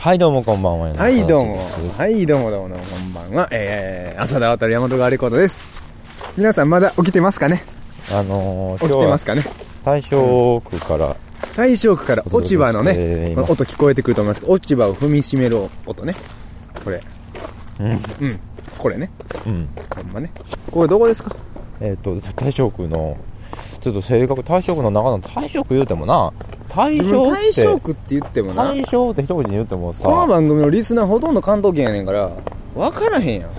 はい、どうもこんばんは。はい、どうも。はい、どうもどうもどうも、こんばんは。えー、朝田渡山戸川レコードです。皆さんまだ起きてますかね？あのー、起きてますかね？大正区から、大正区から落ち葉のね音聞こえてくると思います落ち葉を踏みしめる音ね。これ。うん、うん。これね。うん。ほんまね。これどこですか？えっ、と、大正区の、ちょっと正確、大正区の中の大正区言うてもな、大自分正って、大正区って言ってもな、大正って一口に言ってもさ、この番組のリスナーほとんど関東圏やねんから、わからへんやん。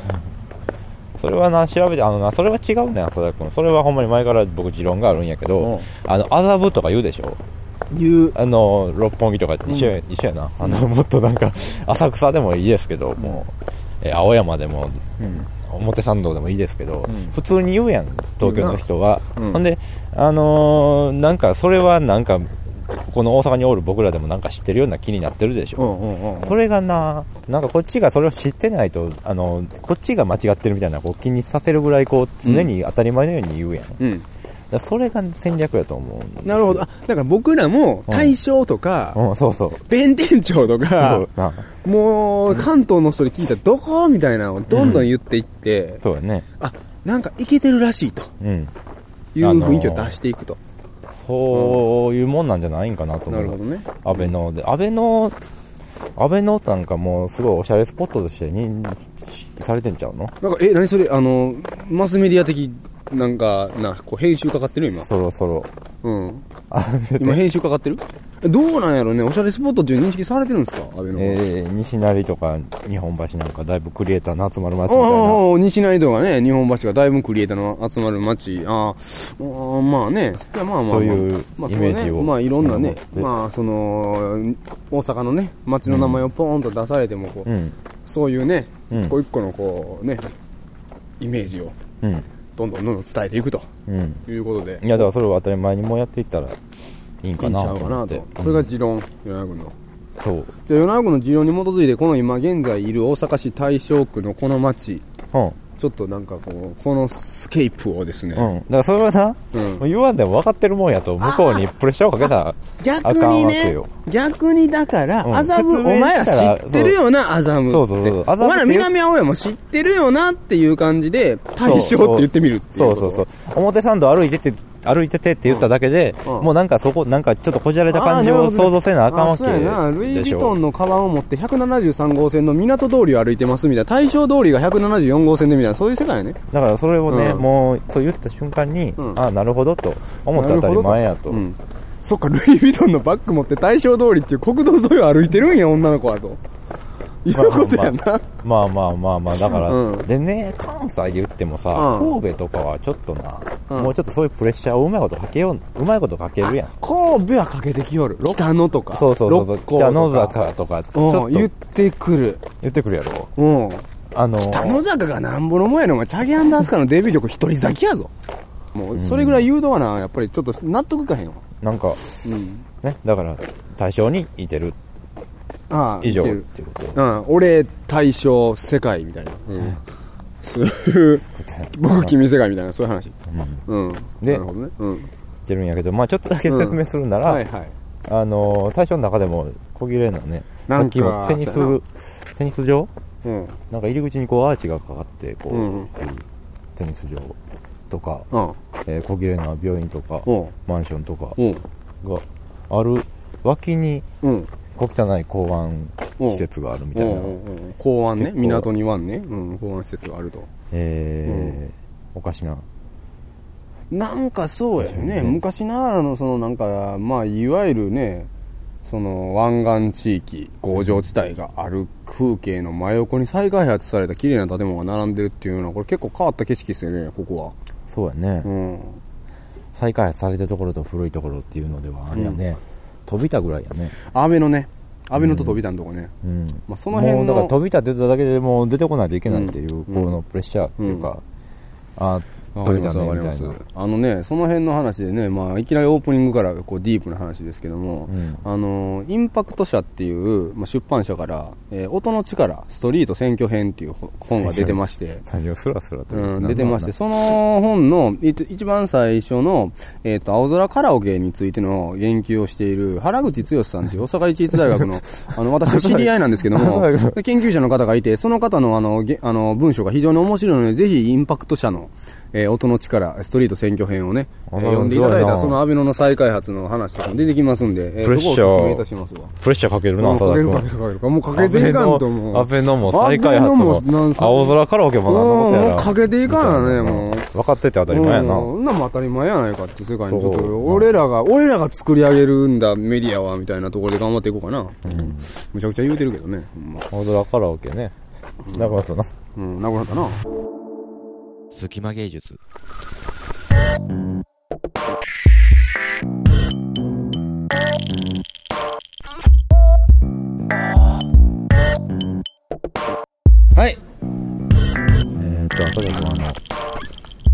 それはな、調べて、あのな、それは違うねん、浅田君。それはほんまに前から僕持論があるんやけうんど、あの、麻布とか言うでしょ？言う。あの、六本木とか一緒や、一緒やな。あの、もっとなんか、浅草でもいいですけど、もう、えー青山でも、うん。表参道でもいいですけど、ん普通に言うやん、東京の人は。うんほんで、あのーなんか、それはなんか、この大阪におる僕らでもなんか知ってるような気になってるでしょ。うんうんうん。それがな、なんかこっちがそれを知ってないと、あの、こっちが間違ってるみたいな、こう気にさせるぐらい、こう、常に当たり前のように言うやん。うん。らそれが戦略やと思うなるほど。あ、だから僕らも、大正とか、うん、そうそう。弁天町とかもう、関東の人に聞いたら、どこ？みたいなのをどんどん言っていって、そうやね。あ、なんかいけてるらしいとうん。いう雰囲気を出していくと。そういうもんなんじゃないんかなと思う。なるほどね。安倍ので、安倍の、安倍のなんかもうすごいおしゃれスポットとして認識されてんちゃうの？なんか、え、何それ、あの、マスメディア的、なんか、な、こう、編集かかってる今？そろそろ。うん。あ今、編集かかってる？えどうなんやろね、おしゃれスポットっていう認識されてるんですか？安倍の。えー、西成とか日本橋なんかだいぶクリエイターの集まる街みたいな。西成とかね、日本橋がだいぶクリエイターの集まる街、あーあー、まあね、いやまあまあ、まあ、そういうまあイメージをそうねまあいろんなね、うんまあその、大阪のね、街の名前をポーンと出されても、こう、うん。そういうね、うん。一個一個のこうね、イメージをうん。どんどんどんどん伝えていくとうん。いうことで、いや、だからそれを当たり前にもうやっていったらいいんいいんちかなとゃうかな思ってと。。それが持論、与那国の。そう。じゃあ、与那国の持論に基づいて、この今現在いる大阪市大正区のこの街、うん。ちょっとなんかこう、このスケープをですね、うん。だからそれはな、うん言わんでも分かってるもんやと、向こうにプレッシャーをかけたら逆にね逆にだから、うん麻布、お説明前らら知ってるよな、麻布。そうそうそうお前ら南青山知ってるよなっていう感じで、大正って言ってみるっていう。そうそうそう。表参道歩いてて、歩いててって言っただけで、うんもうなんかそこ、なんかちょっとこじゃれた感じを想像せなあかんわけあそうやな。ルイ・ヴでしょ。ィトンのカバンを持って173号線の港通りを歩いてますみたいな。大正通りが174号線でみたいな、そういう世界やね。だからそれをね、うんもう、そう言った瞬間に、うんああ、なるほどと思ったら当たり前やと。うん。そっか、ルイ・ヴィトンのバッグ持って大正通りっていう国道沿いを歩いてるんや、女の子はと。いうことやな。まあまあまあまあ、だから、うんでね、関西で言ってもさ、うん神戸とかはちょっとな、うんもうちょっとそういうプレッシャーをうまいことかけよう、うまいことかけるやん。神戸はかけてきよる。北野とか。そうそうそう北野坂とか、ちょっとうん、言ってくる。言ってくるやろ。うん。あのー北野坂がなんぼのもんやのが、チャゲアンダースカのデビュー曲一人咲きやぞ。もう、それぐらい誘導はな、やっぱりちょっと納得かへんわ。なんか、うん。ね、だから、対象にいてるああ、以上っていうこと。うん。俺、大正、世界みたいな。うん。そういう、僕、君世界みたいな、そういう話。うん。でなるほどね。うん。言ってるんやけど、まあちょっとだけ説明するなら、はいはい。あのー、最初の中でも小切れなね、さっきもテニステニス場？うん。なんか入り口にこうアーチがかかって、こう、うんうんテニス場とか、うん。えー小切れな病院とか、うん。マンションとかうん。がある脇にうん。小汚い港湾施設があるみたいな、港湾ね。港に湾ね、うん、港湾施設があると。えーおかしな。なんかそうやよねうん昔ながらのそのなんかまあいわゆるねその湾岸地域工場地帯がある風景の真横に再開発された綺麗な建物が並んでるっていうのはこれ結構変わった景色ですよねここそうやね、はうん。再開発されてるところと古いところっていうのではあれやね、飛びたぐらいやね。安倍のね安倍のと飛びたんとこね、うん。まあ、その辺のだから飛びたって言っただけでもう出てこないといけないっていう、うん。このプレッシャーっていうか、あ撮りたねわかります。みたいな。あのねその辺の話でね、まあ、いきなりオープニングからこうディープな話ですけども、うん。あのインパクト社っていう、まあ、出版社から、えー音の力ストリート選挙編っていう本が出てまして何をスラスラとうん、出てまして、その本のい一番最初の、えっ、と、青空カラオケについての言及をしている原口剛さんっていう大阪市立大学の、あの、私の知り合いなんですけども、はい研究者の方がいて、その方のあの、げあの文章が非常に面白いので、ぜひインパクト社の、えー音の力、ストリート選挙編をね、えーあ読んでいただいたそのアベノの再開発の話とかも出てきますんで、えープレッシャーそこをお勧めいたしますわ。プレッシャーかけるな。かけるかけるかけるか。もうかけていかんと思う。アベノも再開発も青空カラオケもなんのことやら。もうかけていかんやね、もう。分かってて当たり前やな。うんそんなんも当たり前やないかって世界にちょっと俺らが俺らが作り上げるんだメディアはみたいなところで頑張っていこうかな、むちゃくちゃ言うてるけどねほんま青空カラオケね。なるほどな。うんなくなったな隙間芸術。はい。えーっと、浅田君あの、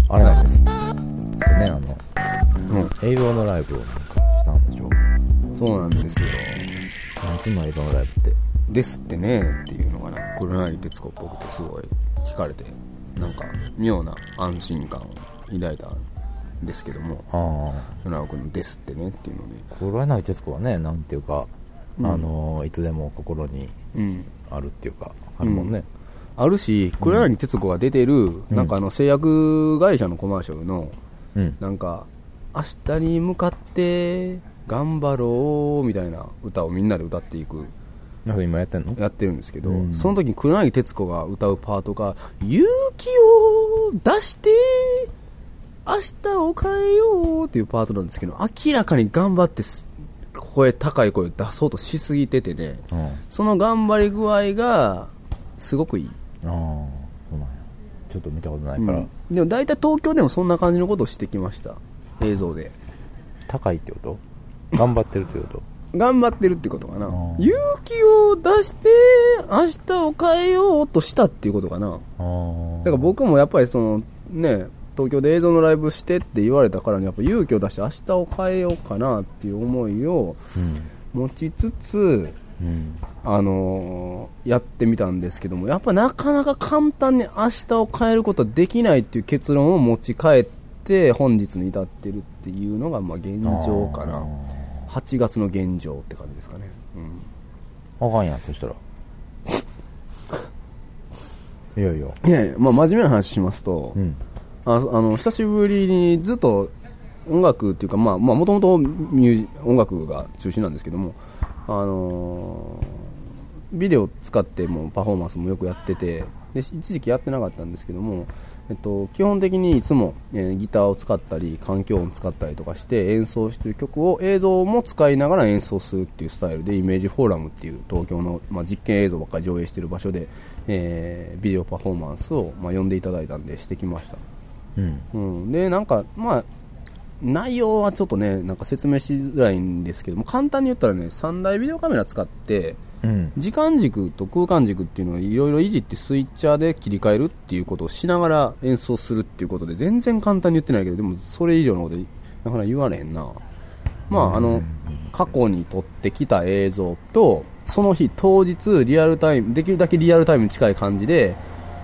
あれなんです。でね、あの、うん。映像のライブをなんかしたんでしょ？そうなんですよ。何すんの映像のライブって？ですってねっていうのがな黒柳徹子っぽくてすごい聞かれてなんか妙な安心感を抱いたんですけどもああ。世の中の「ですってね」っていうので。黒柳徹子はね、なんていうか、うん。あの、いつでも心にうん。あるっていうか、あるもんね。あるし黒柳徹子が出てる、ん。なんかあの製薬会社のコマーシャルのうん。なんか明日に向かって頑張ろうみたいな歌をみんなで歌っていくなんか今やってんの？やってるんですけど、うん。その時に黒柳徹子が歌うパートが「勇気を出して明日を変えよう」っていうパートなんですけど明らかに頑張ってす声高い声を出そうとしすぎててねうん。あその頑張り具合がすごくいい、あ、そうなんや。ちょっと見たことないから、うん。でも大体東京でもそんな感じのことをしてきました。映像で。高いってこと？頑張ってるってこと？頑張ってるってことかなうん勇気を出して明日を変えようとしたっていうことかな。だから僕もやっぱりそのね東京で映像のライブしてって言われたからにやっぱ勇気を出して明日を変えようかなっていう思いをうん。持ちつつうん。あのーやってみたんですけどもやっぱなかなか簡単に明日を変えることはできないっていう結論を持ち帰って本日に至ってるっていうのがまあ現状かな8月の現状って感じですかねうんあかんやん、そしたら。いやいや。いやいや、まあ、真面目な話しますと、うん。ああの久しぶりにずっと音楽っていうか、まあ、まあ、もともとミュージ音楽が中心なんですけども、あのービデオ使ってもパフォーマンスもよくやってて、で一時期やってなかったんですけども、えっと、基本的にいつも、えーギターを使ったり環境音使ったりとかして演奏してる曲を映像も使いながら演奏するっていうスタイルでイメージフォーラムっていう東京の、まあ、実験映像ばっかり上映してる場所で、えービデオパフォーマンスを、まあ、呼んでいただいたんでしてきましたうん。うん、でなんかまあ内容はちょっとねなんか説明しづらいんですけども簡単に言ったらね3台ビデオカメラ使ってうん。時間軸と空間軸っていうのをいろいろいじってスイッチャーで切り替えるっていうことをしながら演奏するっていうことで全然簡単に言ってないけどでもそれ以上のことなかなか言われへんなまああの過去に撮ってきた映像とその日当日リアルタイムできるだけリアルタイムに近い感じで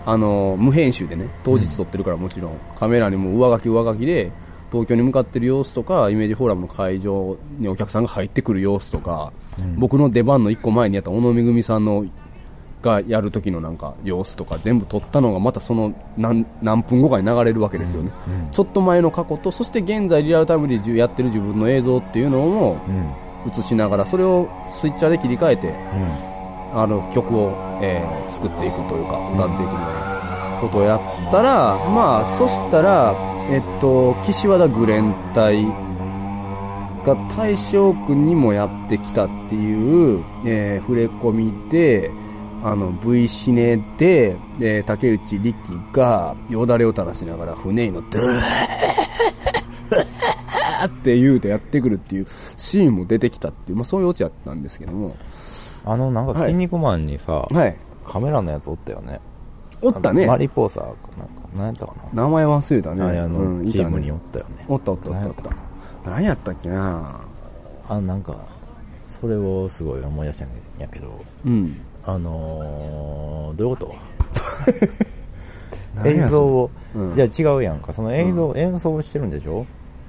あの無編集でね当日撮ってるからもちろん、カメラにも上書き上書きで東京に向かってる様子とかイメージフォーラムの会場にお客さんが入ってくる様子とか、僕の出番の1個前にやった小野めぐみさんのがやる時のなんか様子とか全部撮ったのがまたその何何分後かに流れるわけですよね、ちょっと前の過去とそして現在リアルタイムでやってる自分の映像っていうのもうん。映しながらそれをスイッチャーで切り替えてうん。あの曲を、えー作っていくというか歌っていくみたいなことをやったらまあそしたらえっと岸和田グレン隊が大正区にもやってきたっていう、えー触れ込みであの V シネで、えー竹内力がよだれを垂らしながら船に乗ってって言うてやってくるっていうシーンも出てきたっていう、まあ、そういうオチやったんですけどもあの、なんか、はい筋肉マンにさ、はいカメラのやつおったよね。おったねマリポーサーなんか何やったかな？名前忘れたね。ああの、チームにおったよね。おったおったおったおっ何やった何やったっけな？あなんかそれをすごい思い出したんやけど。うん。あのー、どういうこと？映像を、うん。じゃあ違うやんか。その映像、演奏してるんでしょ？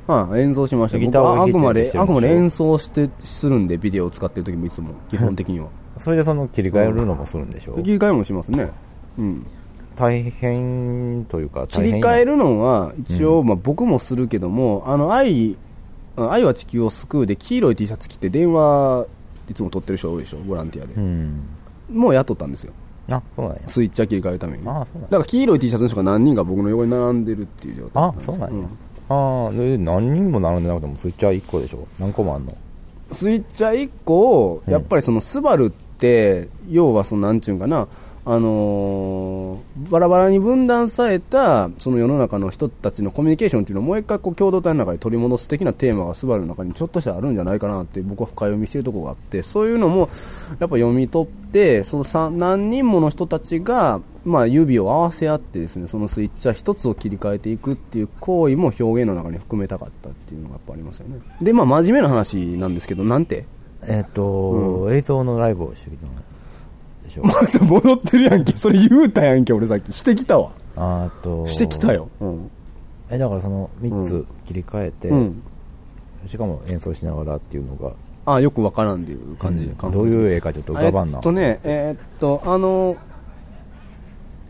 ああ演奏しました。ギターあくまであくまで演奏してするんでビデオを使ってる時もいつも基本的には。それでその切り替えるのもするんでしょ、切り替えもしますね。うん大変というか切り替えるのは一応、まあ、僕もするけども「あの愛愛は地球を救う」で黄色い T シャツ着て電話いつも撮ってる人多いでしょ？ボランティアで。う、ん。もう雇ったんですよ。あそうなんや。スイッチャー切り替えるために。だあそうなんや。から黄色い T シャツの人が何人か僕の横に並んでるっていう状態あそうなんや、ああで何人も並んでなくてもスイッチャー1個でしょ？何個もあんの？スイッチャー1個をやっぱりそのスバルって要はそのなんちゅうんかなあのーバラバラに分断されたその世の中の人たちのコミュニケーションっていうのをもう一回こう共同体の中に取り戻す的なテーマがスバルの中にちょっとしてあるんじゃないかなって僕は深読みしてるところがあってそういうのもやっぱ読み取ってそのさ何人もの人たちがまあ指を合わせ合ってですねそのスイッチャー一つを切り替えていくっていう行為も表現の中に含めたかったっていうのがやっぱありますよね。でまあ真面目な話なんですけどなんて？えっ、と、映像のライブをしてきたでしょまた戻ってるやんけ。それ言うたやんけ俺さっき。してきたわ。あと。してきたよ。うん、えだからその3うつ切り替えて、うん、しかも演奏しながらっていうのが、あよくわからんっていう感じ、うん。感どういう絵かちょっと浮かばんな、えっとねえーっとあの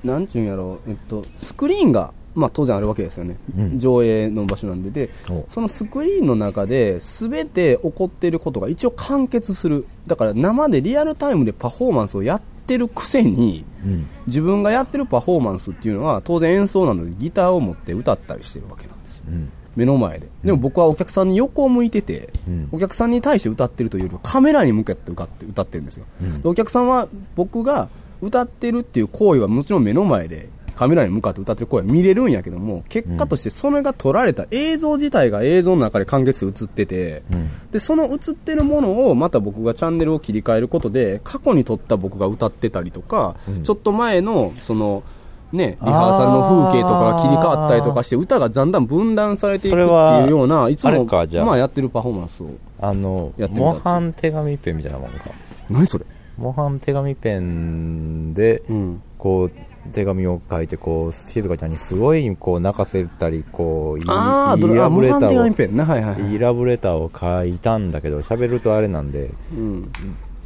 なんちゅうんやろう。えっとスクリーンがまあ当然あるわけですよね、うん。上映の場所なんで。でおそのスクリーンの中で全て起こっていることが一応完結する。だから生でリアルタイムでパフォーマンスをやってるくせにうん。自分がやってるパフォーマンスっていうのは当然演奏なのでギターを持って歌ったりしてるわけなんですよ。うん。目の前で。でも僕はお客さんに横を向いてて、うん。お客さんに対して歌ってるというよりはカメラに向かって歌って歌ってるんですよ、お客さんは僕が歌ってるっていう行為はもちろん目の前でカメラに向かって歌ってる声は見れるんやけども結果としてそれが撮られた映像自体が映像の中で完結映ってて、うん。でその映ってるものをまた僕がチャンネルを切り替えることで過去に撮った僕が歌ってたりとか、うん。ちょっと前のそのね、リハーサルの風景とかが切り替わったりとかして歌がだんだん分断されていくっていうようないつもまあやってるパフォーマンスを。あの模範手紙ペンみたいなもんか。何それ？模範手紙ペンで、うん。こう手紙を書いてこう静香ちゃんにすごいこう泣かせたりこういいああどいいれあ模範ラブレターをいいラブレターを書いたんだけど喋るとあれなんでうん。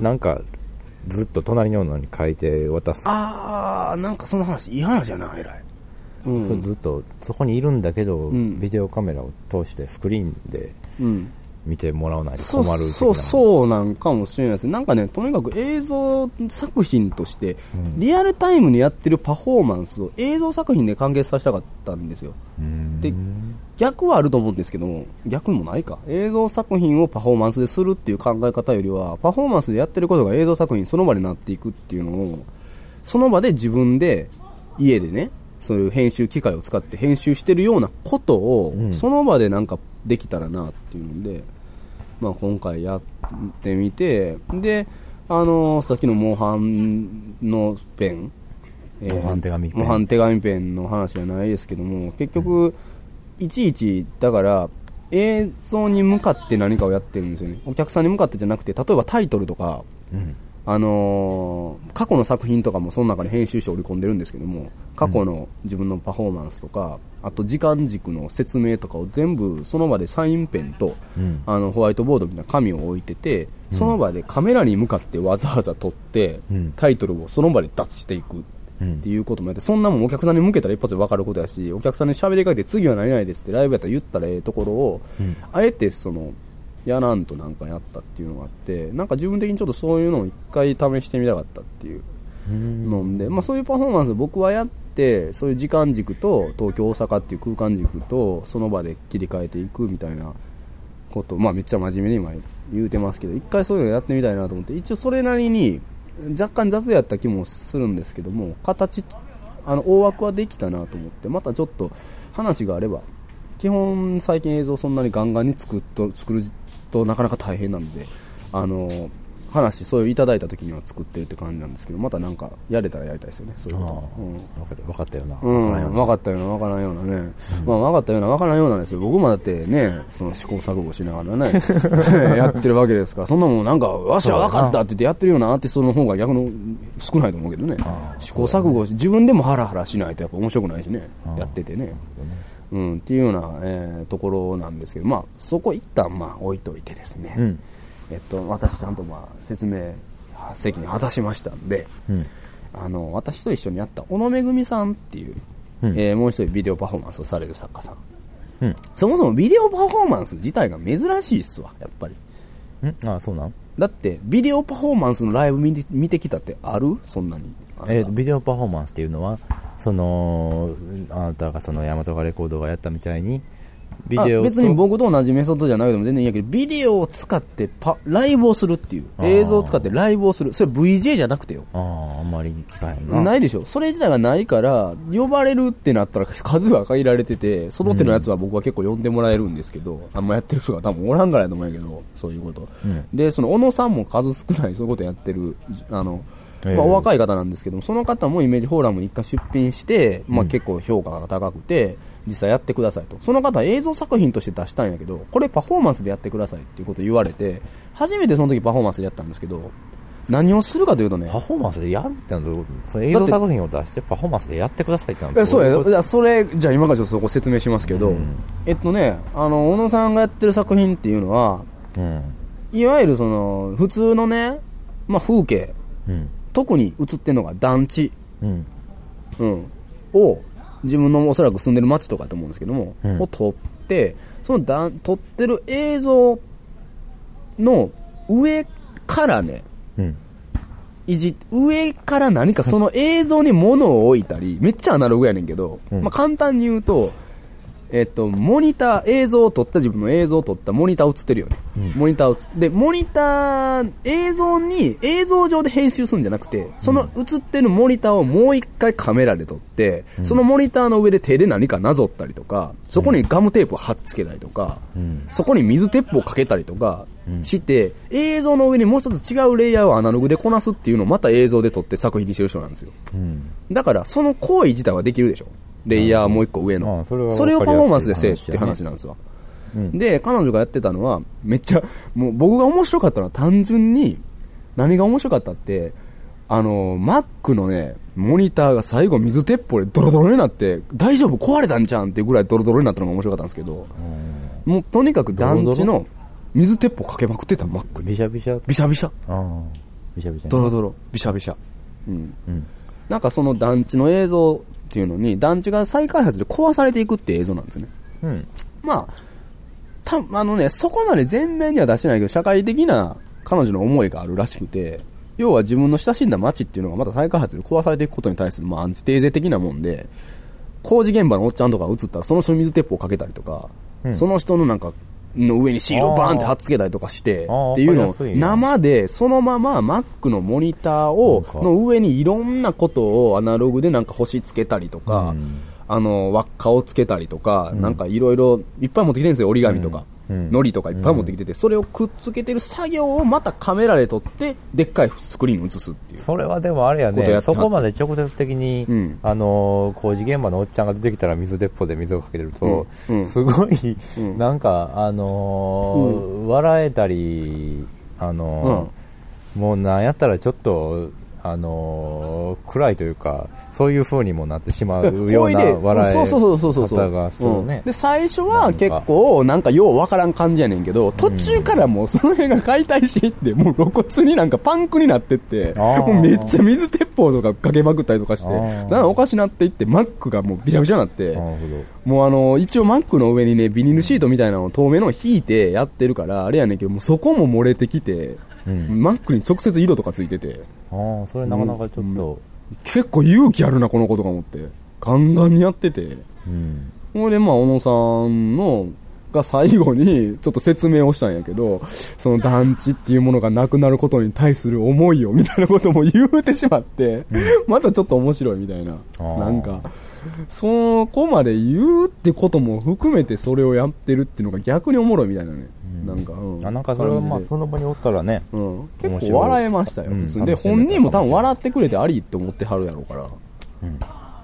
なんかずっと隣におるのに書いて渡す、ああなんかその話いい話やな偉い。うん。ずっとそこにいるんだけど、ん。ビデオカメラを通してスクリーンでうん見てもらわないと困るそうそうなんかもしれないです。なんかねとにかく映像作品として、うん。リアルタイムにやってるパフォーマンスを映像作品で完結させたかったんですよ。うん。で逆はあると思うんですけども逆もないか。映像作品をパフォーマンスでするっていう考え方よりはパフォーマンスでやってることが映像作品その場になっていくっていうのをその場で自分で家でねそういう編集機械を使って編集してるようなことを、うん。その場でなんかできたらなっていうので、まあ、今回やってみてであのさっきのモンハンのペン、え模範手紙ペン。模範手紙ペンの話じゃないですけども結局、いちいちだから映像に向かって何かをやってるんですよね。お客さんに向かってじゃなくて例えばタイトルとかうんあのー過去の作品とかもその中に編集して織り込んでるんですけども過去の自分のパフォーマンスとか、あと時間軸の説明とかを全部その場でサインペンと、うん。あのホワイトボードみたいな紙を置いててその場でカメラに向かってわざわざ撮って、うん。タイトルをその場で出していくうんっていうこともやってそんなもんお客さんに向けたら一発で分かることやしお客さんに喋りかけて次は何々ですってライブやったら言ったらええところを、うん。あえてそのやらんとなんかやったっていうのがあってなんか自分的にちょっとそういうのを一回試してみたかったっていううん。ので、まあ、そういうパフォーマンスを僕はやってそういう時間軸と東京大阪っていう空間軸とその場で切り替えていくみたいなことまあめっちゃ真面目に今言うてますけど一回そういうのやってみたいなと思って一応それなりに若干雑やった気もするんですけども形あの大枠はできたなと思ってまたちょっと話があれば基本最近映像そんなにガンガンに作っと作るとなかなか大変なのであの話そういういただいた時には作ってるって感じなんですけどまたなんかやれたらやりたいですよねそういうこと。はうん。分かったよな、うな。分かったような分からんようなね、まあ分かったような分からんようなんですよ。僕もだってねその試行錯誤しながらね やってるわけですからそんなもんなんかわしは分かったって言ってやってるようなアーティストの方が逆の少ないと思うけどね。試行錯誤し自分でもハラハラしないとやっぱ面白くないしね。やっててねうん、っていうような、えーところなんですけど、まあ、そこ一旦まあ置いといてですね、うん。えっと、私ちゃんとまあ説明責任果たしましたんで、うん。あの私と一緒にやった小野めぐみさんっていう、うん。えーもう一人ビデオパフォーマンスをされる作家さん。うん。そもそもビデオパフォーマンス自体が珍しいっすわやっぱり。うん？あそうなん？だってビデオパフォーマンスのライブ見て見てきたってある？そんなに。えービデオパフォーマンスっていうのはそのあなたがその大和がレコードがやったみたいにビデオ別に僕と同じメソッドじゃなくても全然いいんやけどビデオを使ってパライブをするっていう映像を使ってライブをする。それ VJ じゃなくてよ。あああんまり聞かへんな。ないでしょ。それ自体がないから呼ばれるってなったら数が限られててその手のやつは僕は結構呼んでもらえるんですけど、あんまやってる人が多分おらんからやと思うんやけどそういうこと、うん。でその小野さんも数少ないそういうことやってるあの、ええまあ、お若い方なんですけどもその方もイメージフォーラムに一回出品して、まあ、結構評価が高くて実際やってくださいと。その方は映像作品として出したんやけどこれパフォーマンスでやってくださいっていうことを言われて初めてその時パフォーマンスでやったんですけど何をするかというとねパフォーマンスでやるってのはどういうこと？その映像作品を出してパフォーマンスでやってくださいってのはえそうやそれじゃあ今からちょっとそこ説明しますけど、うん。えっとねあの小野さんがやってる作品っていうのはうん。いわゆるその普通のね、まあ、風景。うん特に映ってるのが団地、うん。うん、を自分のおそらく住んでる街とかだと思うんですけども、うん。を撮ってそのだ撮ってる映像の上からねうん。いじ上から何かその映像に物を置いたりめっちゃアナログやねんけど、うん。まあ、簡単に言うと、えっと、モニター映像を撮った自分の映像を撮ったモニター映ってるよね、うん。モニター映っでモニター映像に映像上で編集するんじゃなくてその映ってるモニターをもう一回カメラで撮って、そのモニターの上で手で何かなぞったりとかそこにガムテープを貼っつけたりとか、うん。そこに水鉄砲をかけたりとかうん。して、映像の上にもう一つ違うレイヤーをアナログでこなすっていうのをまた映像で撮って作品にしてる人なんですよ。うん。だから、その行為自体はできるでしょ。レイヤーもう一個上の。まあそれをパフォーマンスでせえって話話なんですわ。うんで、彼女がやってたのは、めっちゃ、もう僕が面白かったのは単純に、何が面白かったって、あの、Mac のね、モニターが最後水鉄砲でドロドロになって、大丈夫壊れたんじゃんっていうぐらいドロドロになったのが面白かったんですけど、もうとにかく男児の水鉄砲かけまくってた Mac に。ビシャビシャ？ビシャビシャ。ビシャビシャドロドロ、ビシャビシャ。うん。うんなんかその団地の映像っていうのに、団地が再開発で壊されていくっていう映像なんですね。うんまあ、た、あのね、そこまで全面には出してないけど、社会的な彼女の思いがあるらしくて、要は自分の親しんだ街っていうのがまた再開発で壊されていくことに対する、まあ、アンチテーゼ的なもんで、工事現場のおっちゃんとかが映ったら、その人に水鉄砲かけたりとか、うんその人のなんか、の上にシールをバーンって貼っつけたりとかしてっていうのを生でそのまま Mac のモニターをの上にいろんなことをアナログでなんか星つけたりとか、うん。あの輪っかをつけたりとか、なんかいろいろいっぱい持ってきてるんですよ折り紙とか、うん。糊とかいっぱい持ってきてて、それをくっつけてる作業をまたカメラで撮ってでっかいスクリーンに映すっていう。それはでもあれやねそこまで直接的に、うん。あのー工事現場のおっちゃんが出てきたら水鉄砲で水をかけてると、うん。うん。すごい、うん。なんかあのー笑えたりあのーもうなんやったらちょっとあのー暗いというかそういう風にもなってしまうような 笑いそうそうそうそうそう方がするね、うん。で最初は結構なんかようわからん感じやねんけど途中からもうその辺が解体していってもう露骨になんかパンクになってってもうめっちゃ水鉄砲とかかけまくったりとかしてなんかおかしなっていってマックがもうびちゃびちゃになってもうあの一応マックの上にねビニールシートみたいなのを透明のを引いてやってるからあれやねんけどもうそこも漏れてきて、うん。マックに直接色とかついてて。ああそれなかなかちょっと、結構勇気あるなこの子とか思って。ガンガンにやってて。うん。ほいでまあ小野さんのが最後にちょっと説明をしたんやけどその団地っていうものがなくなることに対する思いをみたいなことも言うてしまって、またちょっと面白いみたいな。なんかそこまで言うってことも含めてそれをやってるっていうのが逆におもろいみたいなね、うん。なんか、うん、あなんかそれはまあその場におったらねうん、面結構笑えましたよ、うん普通に。で本人も多分笑ってくれてありって思ってはるやろうから、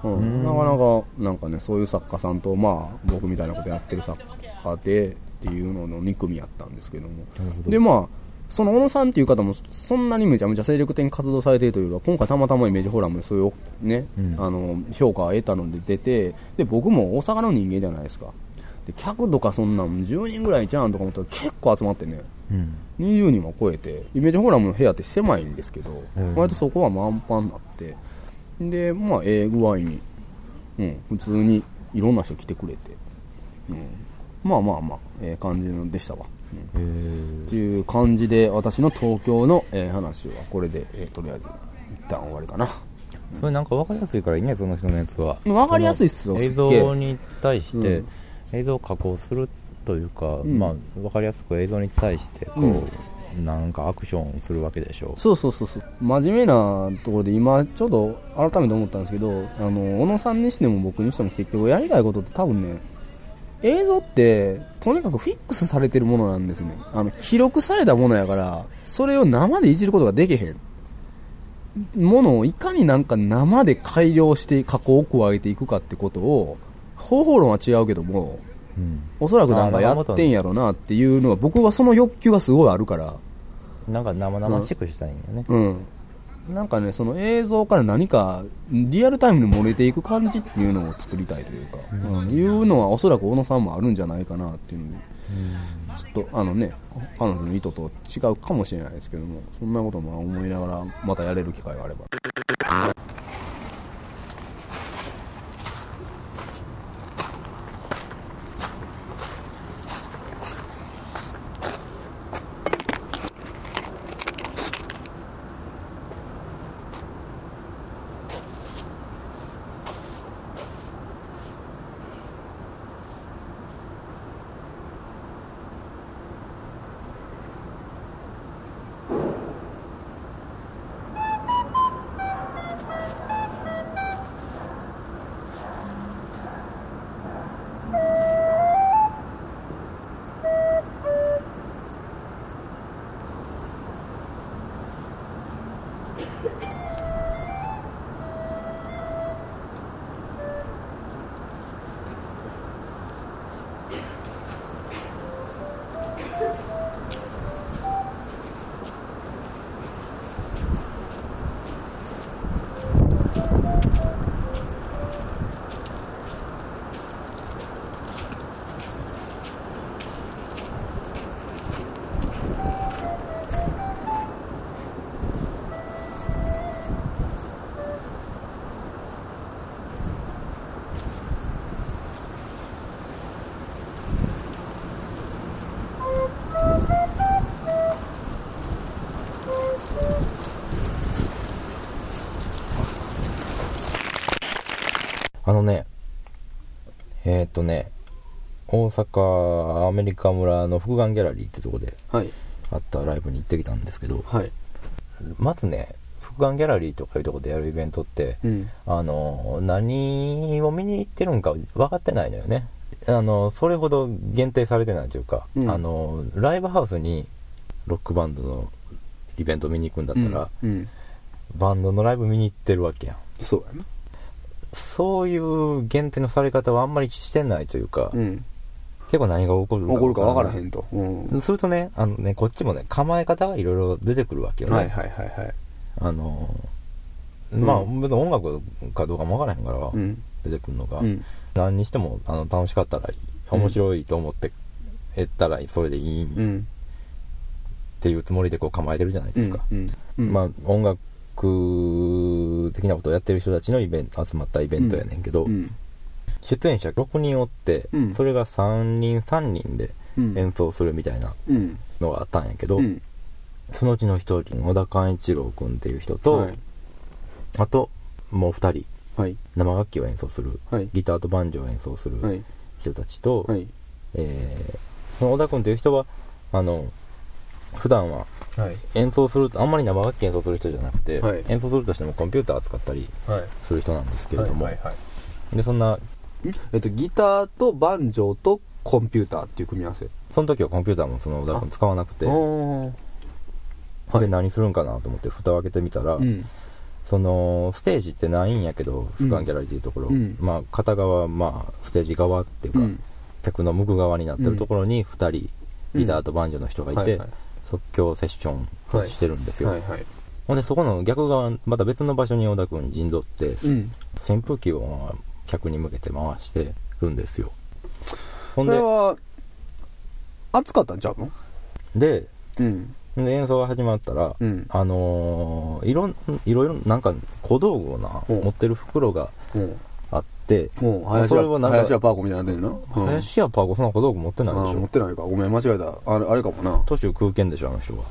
うん。うん。なかなかなんかねそういう作家さんとまあ僕みたいなことやってる作家でっていうのの2組やったんですけども。でまあその小野さんっていう方もそんなにめちゃめちゃ精力的に活動されているというよりは今回たまたまイメージフォーラムでそういうね、うん。あの評価を得たので出てで僕も大阪の人間じゃないですか。で客とかそんなん10人ぐらいちゃうんとか思ったら結構集まってね。うん。20人は超えてイメージフォーラムの部屋って狭いんですけど、うん。割とそこは満帆になってでまあええ具合に、うん、普通にいろんな人来てくれて、うん、まあまあまあええ感じのでしたわ、うっていう感じで私の東京の、えー話はこれで、えーとりあえず一旦終わりかな。それなんか分かりやすいからいいねその人のやつは。分かりやすいっすよ映像に対して、うん。映像を加工するというか、ん。まあ分かりやすく映像に対してこう、なんかアクションするわけでしょそうそうそうそう。真面目なところで今ちょうど改めて思ったんですけどあの小野さんにしても僕にしても結局やりたいことって多分ね映像ってとにかくフィックスされてるものなんですね。あの記録されたものやからそれを生でいじることができへん。ものをいかになんか生で改良して加工を加えていくかってことを方法論は違うけどもうん、おそらくなんかやってんやろなっていうのは僕はその欲求がすごいあるから。なんか生々しくしたいんよね、うん、なんかねその映像から何かリアルタイムに漏れていく感じっていうのを作りたいというか、うんいうのはおそらく小野さんもあるんじゃないかなっていうので、ちょっとあのね彼女の意図と違うかもしれないですけどもそんなことも思いながらまたやれる機会があればとね大阪アメリカ村の福眼ギャラリーってとこではい。あったライブに行ってきたんですけどはい。まずね福眼ギャラリーとかいうとこでやるイベントって、うん。あの何を見に行ってるんか分かってないのよね。あのそれほど限定されてないというか、うん。あのライブハウスにロックバンドのイベント見に行くんだったら、うん。バンドのライブ見に行ってるわけやん。そうやなそういう限定のされ方はあんまりしてないというか、うん。結構何が起こる起こるか分からへんんと、うん。するとねあのねこっちもね構え方がいろいろ出てくるわけよね、はいはいはいはい。あのまあ、うん別に音楽かどうかも分からへんから、うん。出てくるのが、うん。何にしてもあの楽しかったら面白いと思ってやったらそれでいい。っうん。ていうつもりでこう構えてるじゃないですか、まあ音楽的なことをやってる人たちのイベント集まったイベントやねんけど、うん。出演者6人おって、うん。それが3人3人でうん演奏するみたいなうん。のがあったんやけど、うん。そのうちの1人小田寛一郎君っていう人と、はい。あともう2人はい。生楽器を演奏するはい。ギターとバンジョーを演奏するはい。人たちと、はい。えーその小田君という人はあの普段ははい。演奏するとあんまり生楽器演奏する人じゃなくて、はい。演奏するとしてもコンピューター使ったりはい。する人なんですけれども、でそんなえっと、ギターとバンジョーとコンピューターっていう組み合わせ？その時はコンピューターもその小田君使わなくて。で何するんかなと思って蓋を開けてみたら、うん。そのステージってないんやけど俯瞰ギャラリーっていうところ、うん。まあ片側まあステージ側っていうか、うん。客の向く側になってるところに2人、ギターとバンジョーの人がいて、はいはい即興セッションをしてるんですよ、はいはい。ほんでそこの逆側また別の場所に小田君陣取ってうん。扇風機を客に向けて回してるんですよほんでこれは、暑かったんちゃうの？でうん。で演奏が始まったら、うん。あのーいろんいろなんか小道具をな、うん持ってる袋がもう、林家それはなんか林家パーコみたいになってんのうん林家パーコそんな小道具持ってないであー持っしょてないか。ごめん、間違えた。あれ、あれかもな。都市空間でしょあの人は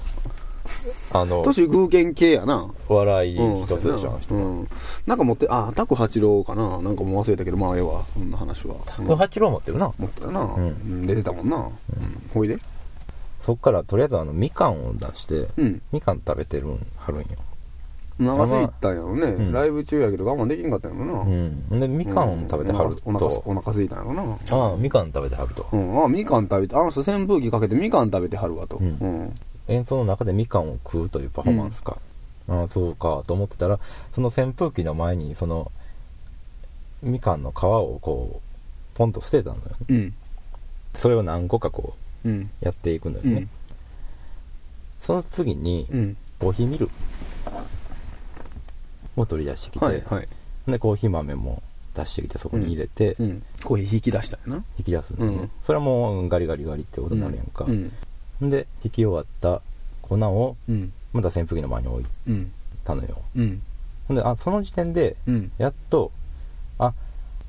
あの都市空間系やな。笑いうん、一つでしょあの人は、うん。なんか持って、あ、タク八郎かな。なんかもう忘れたけど、まあ、ええわ。そんな話は。うんこれ八郎持ってるな持ってたな。うんうん出てたもんな。うん。ほいでそっからとりあえずあのみかんを出して、うん。みかん食べてるんはるんよ長すぎたんやろね、うんライブ中やけど我慢できんかったんやろな。うんでみかんを食べてはるうんお腹と、お腹すいたんやろな。ああみかん食べてはると、うん、あ、みかん食べて、あの人扇風機かけてみかん食べてはるわと。うんうん。演奏の中でみかんを食うというパフォーマンスか、ああそうかと思ってたらその扇風機の前にそのみかんの皮をこうポンと捨てたのよねうん。それを何個かこうやっていくのよね、うん。その次にうん。コーヒーミルを取り出してきて、はい、はい。でコーヒー豆も出してきてそこに入れてうん。コーヒー引き出したんやな。引き出すんだよね、うんそれはもうガリガリガリって音になるやんか、うん。で引き終わった粉をうん。また扇風機の前に置いうん。たのようん。ほんであその時点でうん。やっとあ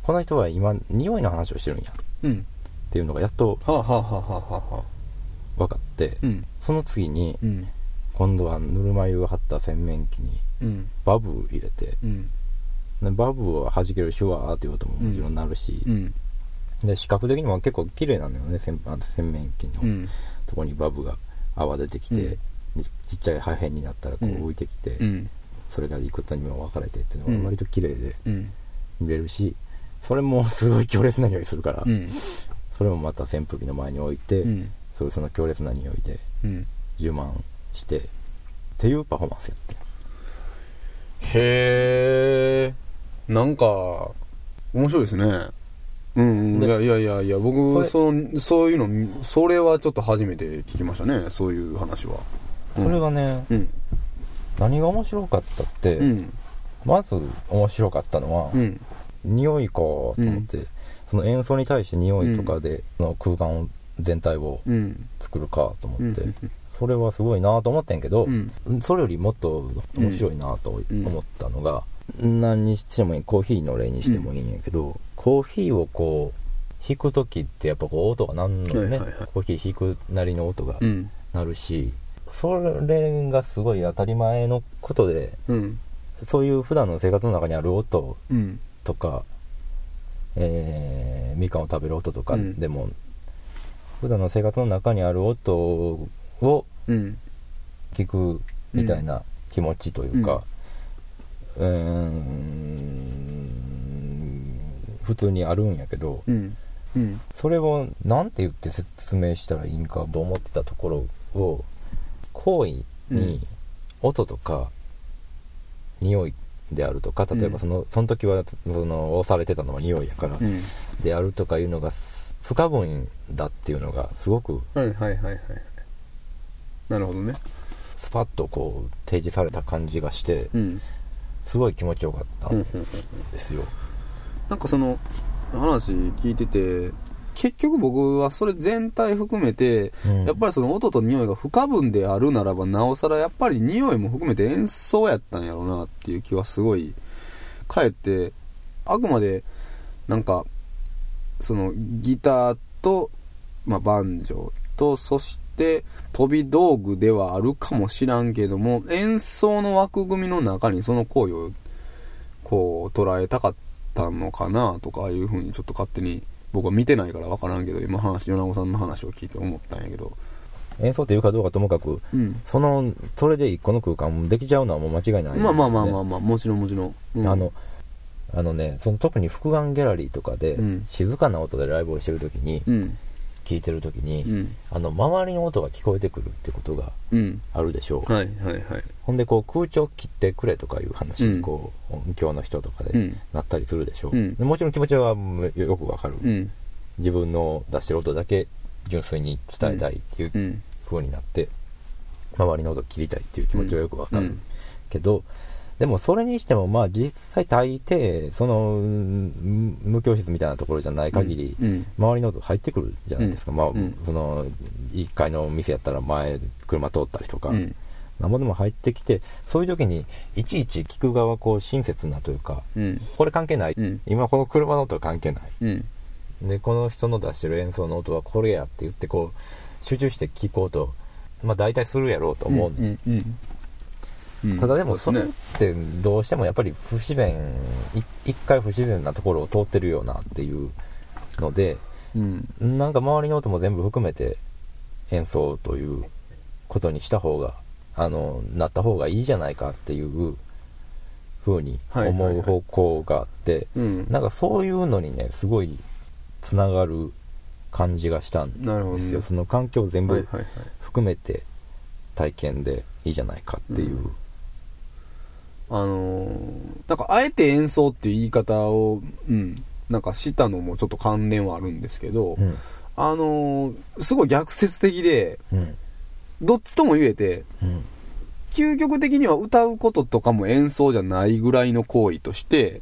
この人は今匂いの話をしてるんやっうん。ていうのがやっとはあ、はあはあはあはあはあ。分かって、うん。その次にうん。今度はぬるま湯が張った洗面器にうん。バブ入れてバブを弾けるシュワーっていう音ももちろんなるし、うん。で視覚的にも結構綺麗なのよね洗あの洗面器のうん。とこにバブが泡出てきて、ちっちゃい破片になったらこううん浮いてきて、うん。それがいくつにも分かれてっていうのが割と綺麗でうん。見れるしそれもすごい強烈な匂いするから、うん。それもまた扇風機の前に置いて、うん。それその強烈な匂いでうん。充満してっていうパフォーマンスやってへえ。なんか、面白いですね。うん、うん。でいやいやいやいや、そ僕、れその、そういうの、それはちょっと初めて聞きましたね、そういう話は。うんそれがね、うん。何が面白かったって、うん。まず面白かったのは、うん。匂いかと思って、その演奏に対して匂いとかで、その空間を全体をうん。作るかと思って、うんそれはすごいなと思ってんけど、うん。それよりもっと面白いなと思ったのが、何にしてもいいコーヒーの例にしてもいいんやけど、コーヒーをこう弾く時ってやっぱこう音が鳴るのよね、はいはいはいコーヒー弾くなりの音がうん。鳴るし、それがすごい当たり前のことでうん。そういう普段の生活の中にある音うん。とか、えーみかんを食べる音とかでも、普段の生活の中にある音をうん。聞くみたいな気持ちというか、うーん、普通にあるんやけど、うん。うん。それを何て言って説明したらいいんかと思ってたところを、行為に音とか匂いであるとか、例えばその、その時は、その、押されてたのは匂いやから、うん。であるとかいうのがす不可分だっていうのがすごくはいはいはいはい。なるほどね。スパッとこう提示された感じがしてうん。すごい気持ちよかったんうんうんうんですよ、なんかその話聞いてて結局僕はそれ全体含めて、うんやっぱりその音と匂いが不可分であるならばなおさらやっぱり匂いも含めて演奏やったんやろうなっていう気はすごいかえってあくまでなんかそのギターと、まあ、バンジョーとそして飛び道具ではあるかもしらんけども演奏の枠組みの中にその行為をこう捉えたかったのかなとかいうふうにちょっと勝手に僕は見てないから分からんけど今話米子さんの話を聞いて思ったんやけど。演奏っていうかどうかともかくうん。そのそれで一個の空間もできちゃうのはもう間違いない、まあまあまあまあまあもちろんもちろん、うん。あのあのねその特に複眼ギャラリーとかで、うん。静かな音でライブをしてる時に、うん聞いてる時に、うん。あの周りの音が聞こえてくるってことがうん。あるでしょう、はいはいはい。ほんでこう空調切ってくれとかいう話うん。にこう、音響の人とかでうん。なったりするでしょう、うん。でもちろん気持ちはむよくわかる、うん。自分の出してる音だけ純粋に伝えたいっていううん。風になって、周りの音切りたいっていう気持ちはよくわかる、うん。けどでもそれにしてもまあ実際大抵そのうん無教室みたいなところじゃない限り、うん周りの音入ってくるじゃないですか、まあ、その1階の店やったら前車通ったりとか、うん。なんぼでも入ってきてそういう時にいちいち聞く側こう親切なというかうん。これ関係ない、うん。今この車の音は関係ない。うん。でこの人の出してる演奏の音はこれやって言ってこう集中して聞こうと、まあ、大体するやろうと思う、ただでもそれってどうしてもやっぱり不自然い一回不自然なところを通ってるよなっていうのでうん。なんか周りの音も全部含めて演奏ということにした方があのなった方がいいじゃないかっていうふうに思う方向があって、うん。なんかそういうのにねすごいつながる感じがしたんですよ。その環境全部含めて体験でいいじゃないかっていう、あのーなんかあえて演奏っていう言い方をうんなんかしたのもちょっと関連はあるんですけど、うん。あのーすごい逆説的でうん。どっちとも言えてうん。究極的には歌うこととかも演奏じゃないぐらいの行為として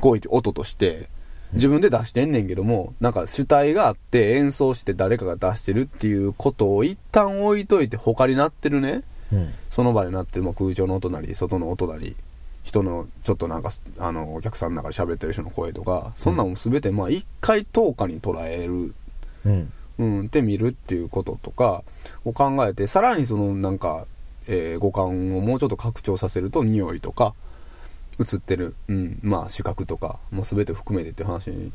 行為って音として自分で出してんねんけどもなんか主体があって演奏して誰かが出してるっていうことを一旦置いといて他になってるね。うん。その場でなってる、まあ、空調の音なり外の音なり人のちょっとなんかあのお客さんの中で喋ってる人の声とかそんなのも全てまあ一回10日に捉えるうん。うん、って見るっていうこととかを考えて、さらにそのなんか、えー五感をもうちょっと拡張させると、匂いとか、映ってる、うん、まあ視覚とか、もう全て含めてっていう話に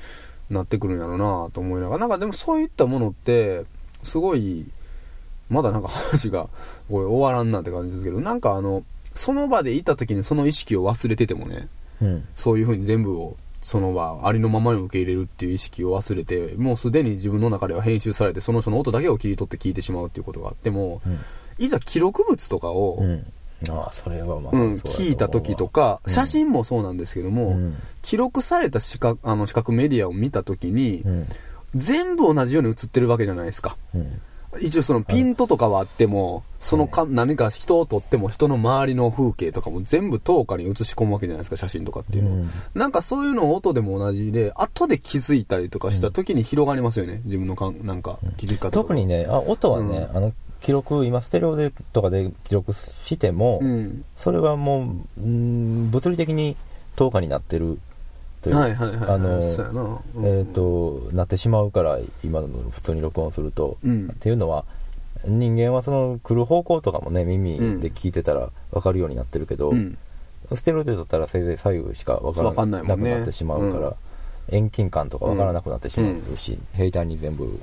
なってくるんやろうなと思いながら、なんかでもそういったものって、すごい、まだなんか話が、これ終わらんなって感じですけど、なんかあの、その場でいた時にその意識を忘れててもね、うん。そういう風に全部をその場ありのままに受け入れるっていう意識を忘れてもうすでに自分の中では編集されてその人の音だけを切り取って聞いてしまうっていうことがあっても、うん。いざ記録物とかを、うん。ああそれはまあうん聞いた時とか、うん。写真もそうなんですけども、うん。記録された視覚あの視覚メディアを見た時に、うん。全部同じように映ってるわけじゃないですか。うん一応そのピントとかはあっても、そのか、何か人を撮っても人の周りの風景とかも全部10日に映し込むわけじゃないですか、写真とかっていうのを。うんなんかそういうのを音でも同じで、後で気づいたりとかした時に広がりますよね、自分のかん、なんか、気づき方とか特にねあ音はね、あの記録今ステレオでとかで記録しても、うん。それはもううん物理的に10日になってるというはいはいはいはい。あのえっ、、となってしまうから今の普通に録音すると、うん。っていうのは人間はその来る方向とかもね耳で聞いてたら分かるようになってるけど、うん。ステレオで撮ったらせいぜい左右しか分からわかんなくなってしまうから、遠近感とか分からなくなってしまうし、平坦に全部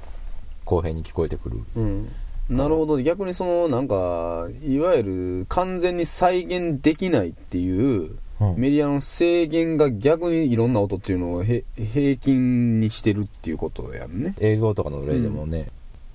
公平に聞こえてくる、うん。なるほど。逆にその、なんか、いわゆる完全に再現できないっていう、うんメディアの制限が逆にいろんな音っていうのをへ平均にしてるっていうことやんね。映像とかの例でもね、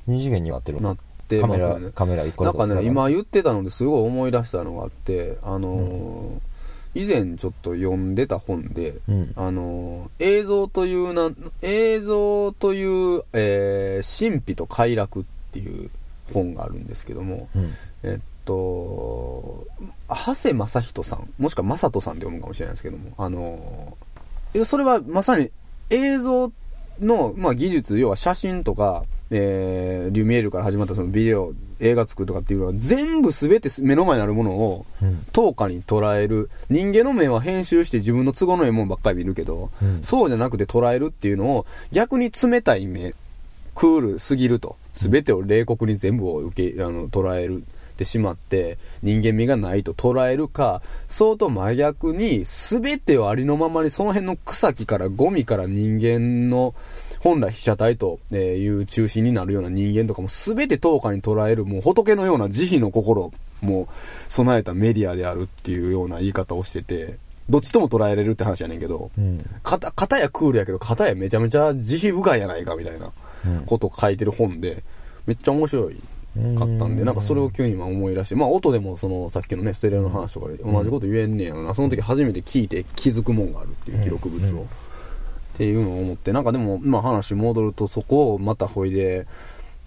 二次元になってるなってカメますよね。ラカメラ1個なんかね、使今言ってたのですごい思い出したのがあって、あのー以前ちょっと読んでた本で、うん。あのー映像というな、映像という、えー神秘と快楽っていう本があるんですけども、うん。えっと、長谷正人さん、もしくは正人さんで読むかもしれないですけども、あのー、それはまさに映像の、まあ、技術、要は写真とか、えー、リュミエールから始まったそのビデオ、映画作るとかっていうのは全部全て目の前にあるものをうん10日に捉える。人間の目は編集して自分の都合のいいものばっかり見るけど、うんそうじゃなくて捉えるっていうのを逆に冷たい目、クールすぎると。全てを冷酷に全部を受け、あの、捉える。ってしまって人間味がないと捉えるかそうと真逆に全てをありのままにその辺の草木からゴミから人間の本来被写体という中心になるような人間とかも全て10日に捉えるもう仏のような慈悲の心も備えたメディアであるっていうような言い方をしててどっちとも捉えれるって話やねんけど、うん。かた、片やクールやけど、片やめちゃめちゃ慈悲深いやないかみたいなことを書いてる本で、めっちゃ面白いかったんで、うん。なんかそれを急に今思い出して、まあ音でもそのさっきのね、ステレオの話とかで同じこと言えんねやろな、その時初めて聞いて気づくもんがあるっていう記録物を。っていうのを思って、なんかでも、まあ話戻るとそこをまたほいで、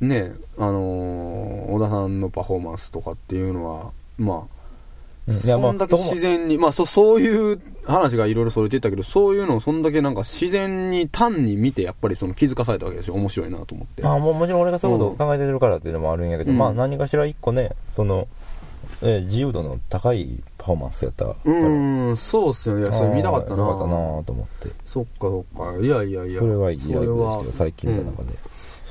ね、あのー小田さんのパフォーマンスとかっていうのは、まあ、うんいやまあそんだけ自然に、まあそ、そういう話がいろいろそれてたけど、そういうのをそんだけなんか自然に単に見て、やっぱりその気づかされたわけですよ。面白いなと思って。あもうもちろん俺がそういうことを考えてるからっていうのもあるんやけど、うんまあ何かしら一個ね、その、えー自由度の高いパフォーマンスやった。うーん、そうっすよね。それ見たかったな。よかったなと思って。そっかそっか。いやいやいや。それはいいライブでしたよ、最近の中で。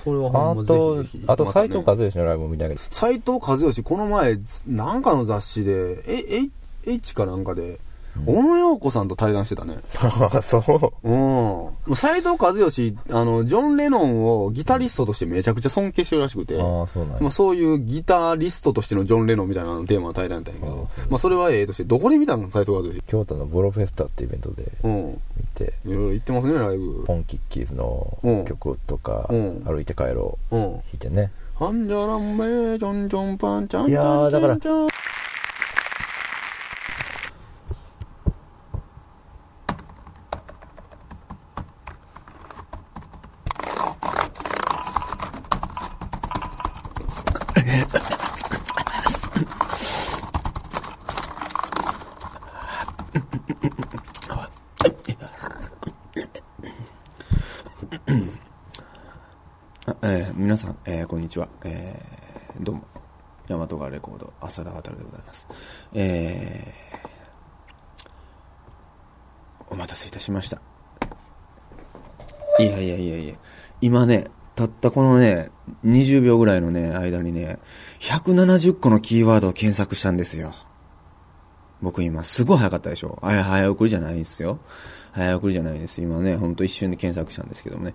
それはほんまあとあと斎藤和義のライブも見たけど、斎藤和義、この前、なんかの雑誌で、え、え、H かなんかで、小野洋子さんと対談してたね。そう。うん。斎藤和義、あの、ジョン・レノンをギタリストとしてめちゃくちゃ尊敬してるらしくて。ああ、そうなんやまあ、そういうギタリストとしてのジョン・レノンみたいなのテーマの対談やったんやけどあまあそれはええとして、どこで見たの？斎藤和義。京都のボロフェスタってイベントでうん。見て、いろいろ言ってますね、ライブ。ポンキッキーズのうん曲とか、うん歩いて帰ろう、うん。弾いてね。ハンジャランベー、ジョンジョンパンチャンいやーだからチャンチャンあえー皆さん、えーこんにちは、えーどうも。大和川レコード浅田渉でございます、えーお待たせいたしました。いやいやいやいや。今ねたったこのね20秒ぐらいのね間にね170個のキーワードを検索したんですよ。僕今すごい早かったでしょ。あいや早送りじゃないんですよ。早送りじゃないです。今ねほんと一瞬で検索したんですけどもね。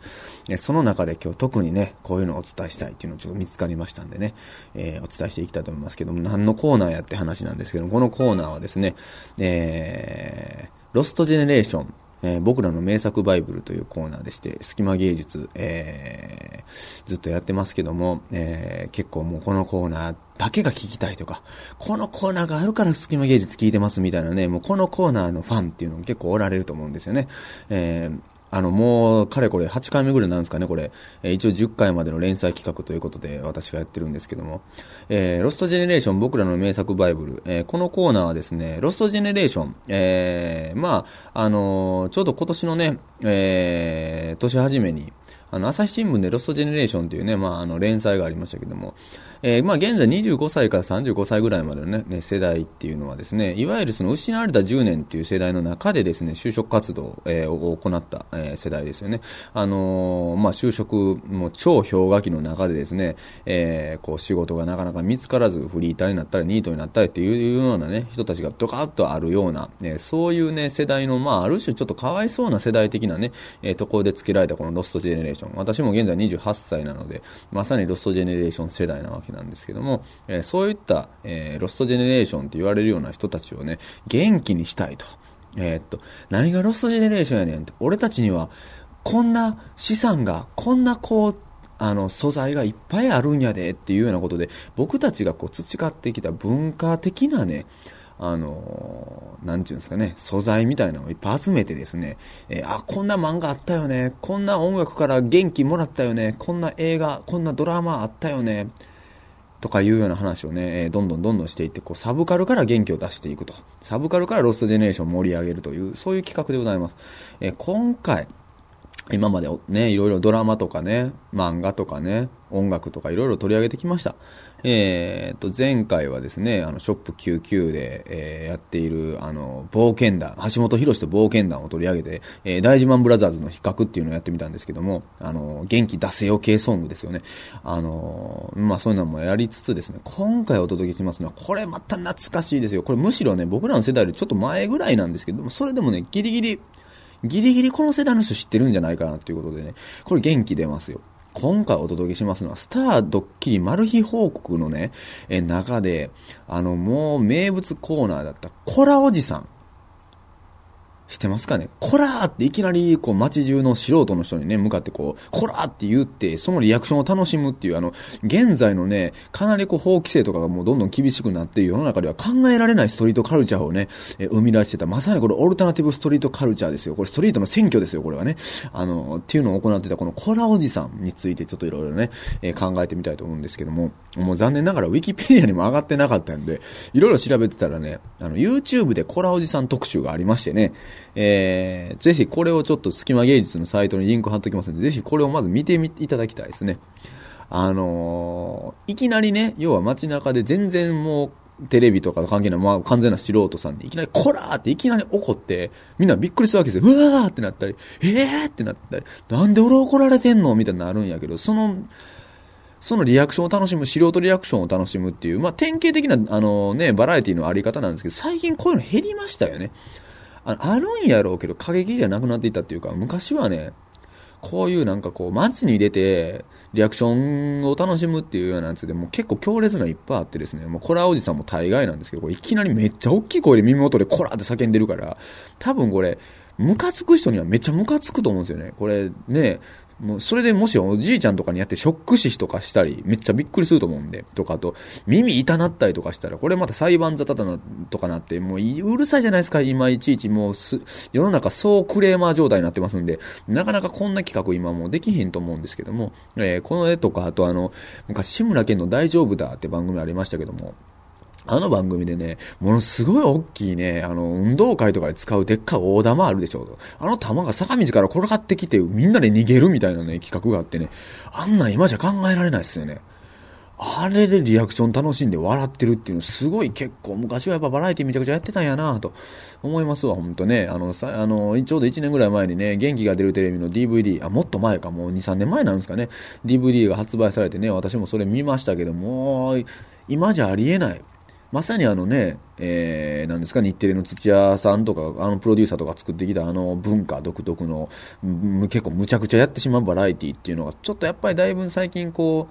えその中で今日特にねこういうのをお伝えしたいっていうのをちょっと見つかりましたんでね、えーお伝えしていきたいと思いますけども何のコーナーやって話なんですけどもこのコーナーはですねえーロストジェネレーションえー僕らの名作バイブルというコーナーでして、隙間芸術、えーずっとやってますけども、えー結構もうこのコーナーだけが聞きたいとか、このコーナーがあるから隙間芸術聞いてますみたいなね、もうこのコーナーのファンっていうのも結構おられると思うんですよね。えーあの、もう、かれこれ8回目ぐらいなんですかね、これ。えー一応10回までの連載企画ということで、私がやってるんですけども。えーロストジェネレーション、僕らの名作バイブル。えーこのコーナーはですね、ロストジェネレーション、えーまあ、あのーちょうど今年のね、えー年始めに、あの、朝日新聞でロストジェネレーションというね、まあ、あの、連載がありましたけども、えーまあ、現在25歳から35歳ぐらいまでのね、世代っていうのはですね、いわゆるその失われた10年っていう世代の中でですね、就職活動、えーを行った、えー世代ですよね。あのまあ、就職、も超氷河期の中でですね、えーこう仕事がなかなか見つからず、フリーターになったり、ニートになったりっていうようなね、人たちがドカッとあるような、そういうね、世代の、まあ、ある種ちょっとかわいそうな世代的なね、えところで付けられたこのロストジェネレーション。私も現在28歳なので、まさにロストジェネレーション世代なわけなんですけども、えーそういった、えーロストジェネレーションって言われるような人たちをね、元気にしたいと。えーっと、何がロストジェネレーションやねんって、俺たちには、こんな資産が、こんなこう、あの、素材がいっぱいあるんやでっていうようなことで、僕たちがこう培ってきた文化的なね、あのなんていうんですかね、素材みたいなのをいっぱい集めてですね、えーあ、こんな漫画あったよね、こんな音楽から元気もらったよね、こんな映画、こんなドラマあったよね、とかいうような話をね、えーどんどんどんどんしていって、こう、サブカルから元気を出していくと。サブカルからロストジェネレーションを盛り上げるという、そういう企画でございます。えー今回、今までね、いろいろドラマとかね、漫画とかね、音楽とかいろいろ取り上げてきました。えー、と、前回はですね、あの、ショップ99で、えーやっている、あの、冒険団、橋本博と冒険団を取り上げて、えー大事マンブラザーズの比較っていうのをやってみたんですけども、あの、元気出せよ系ソングですよね。あの、まあ、そういうのもやりつつですね、今回お届けしますのは、これまた懐かしいですよ。これむしろね、僕らの世代よりちょっと前ぐらいなんですけども、それでもね、ギリギリ、ギリギリこの世代の人知ってるんじゃないかなっていうことでね、これ元気出ますよ。今回お届けしますのは、スタードッキリマル秘報告のね、え中で、あの、もう名物コーナーだった、コラおじさん。してますかね？コラーっていきなり、こう、街中の素人の人にね、向かってこう、コラーって言って、そのリアクションを楽しむっていう、あの、現在のね、かなりこう、法規制とかがもうどんどん厳しくなっている世の中では考えられないストリートカルチャーをね、えー生み出してた、まさにこれ、オルタナティブストリートカルチャーですよ。これ、ストリートの選挙ですよ、これはね。あの、っていうのを行ってた、このコラおじさんについて、ちょっといろいろね、えー考えてみたいと思うんですけども、もう残念ながら、ウィキペディアにも上がってなかったんで、いろいろ調べてたらね、あの、YouTube でコラおじさん特集がありましてね、えー、ぜひこれをちょっと隙間芸術のサイトにリンク貼っときますので、ぜひこれをまず見てみいただきたいですね。あのーいきなりね、要は街中で全然もう、テレビとかと関係ない、まあ、完全な素人さんで、いきなり、コラーっていきなり怒って、みんなびっくりするわけですよ。うわーってなったり、えーってなったり、なんで俺怒られてんの？みたいになるんやけど、その、そのリアクションを楽しむ、素人リアクションを楽しむっていう、まあ、典型的な、あのね、バラエティのあり方なんですけど、最近こういうの減りましたよね。ああるんやろうけど、過激じゃなくなっていたっていうか、昔はね、こういうなんかこう、街に出て、リアクションを楽しむっていうようなやつで、も結構強烈ないっぱいあってですね、もうコラおじさんも大概なんですけど、これいきなりめっちゃ大きい声で耳元でコラって叫んでるから、多分これ、ムカつく人にはめっちゃムカつくと思うんですよね。これね、もうそれでもしおじいちゃんとかにやってショック死とかしたり、めっちゃびっくりすると思うんで、とかあと、耳痛なったりとかしたら、これまた裁判沙汰だなとかなって、もううるさいじゃないですか、今いちいちもうす、世の中そうクレーマー状態になってますんで、なかなかこんな企画今もうできひんと思うんですけども、えーこの絵とか、あとあの、昔志村けんの大丈夫だって番組ありましたけども、あの番組でね、ものすごい大きいね、あの、運動会とかで使うでっかい大玉あるでしょ。あの玉が坂道から転がってきて、みんなで逃げるみたいなね、企画があってね、あんなん今じゃ考えられないですよね。あれでリアクション楽しんで笑ってるっていうのすごい結構昔はやっぱバラエティめちゃくちゃやってたんやなと思いますわ、ほんとね。あの、さあの、ちょうど1年ぐらい前にね、元気が出るテレビの DVD、あ、もっと前か、もう2、3年前なんですかね。DVD が発売されてね、私もそれ見ましたけども、今じゃありえない。まさにあのね、えー、なんですか、日テレの土屋さんとか、あのプロデューサーとか作ってきたあの文化独特の、結構むちゃくちゃやってしまうバラエティっていうのが、ちょっとやっぱりだいぶ最近こ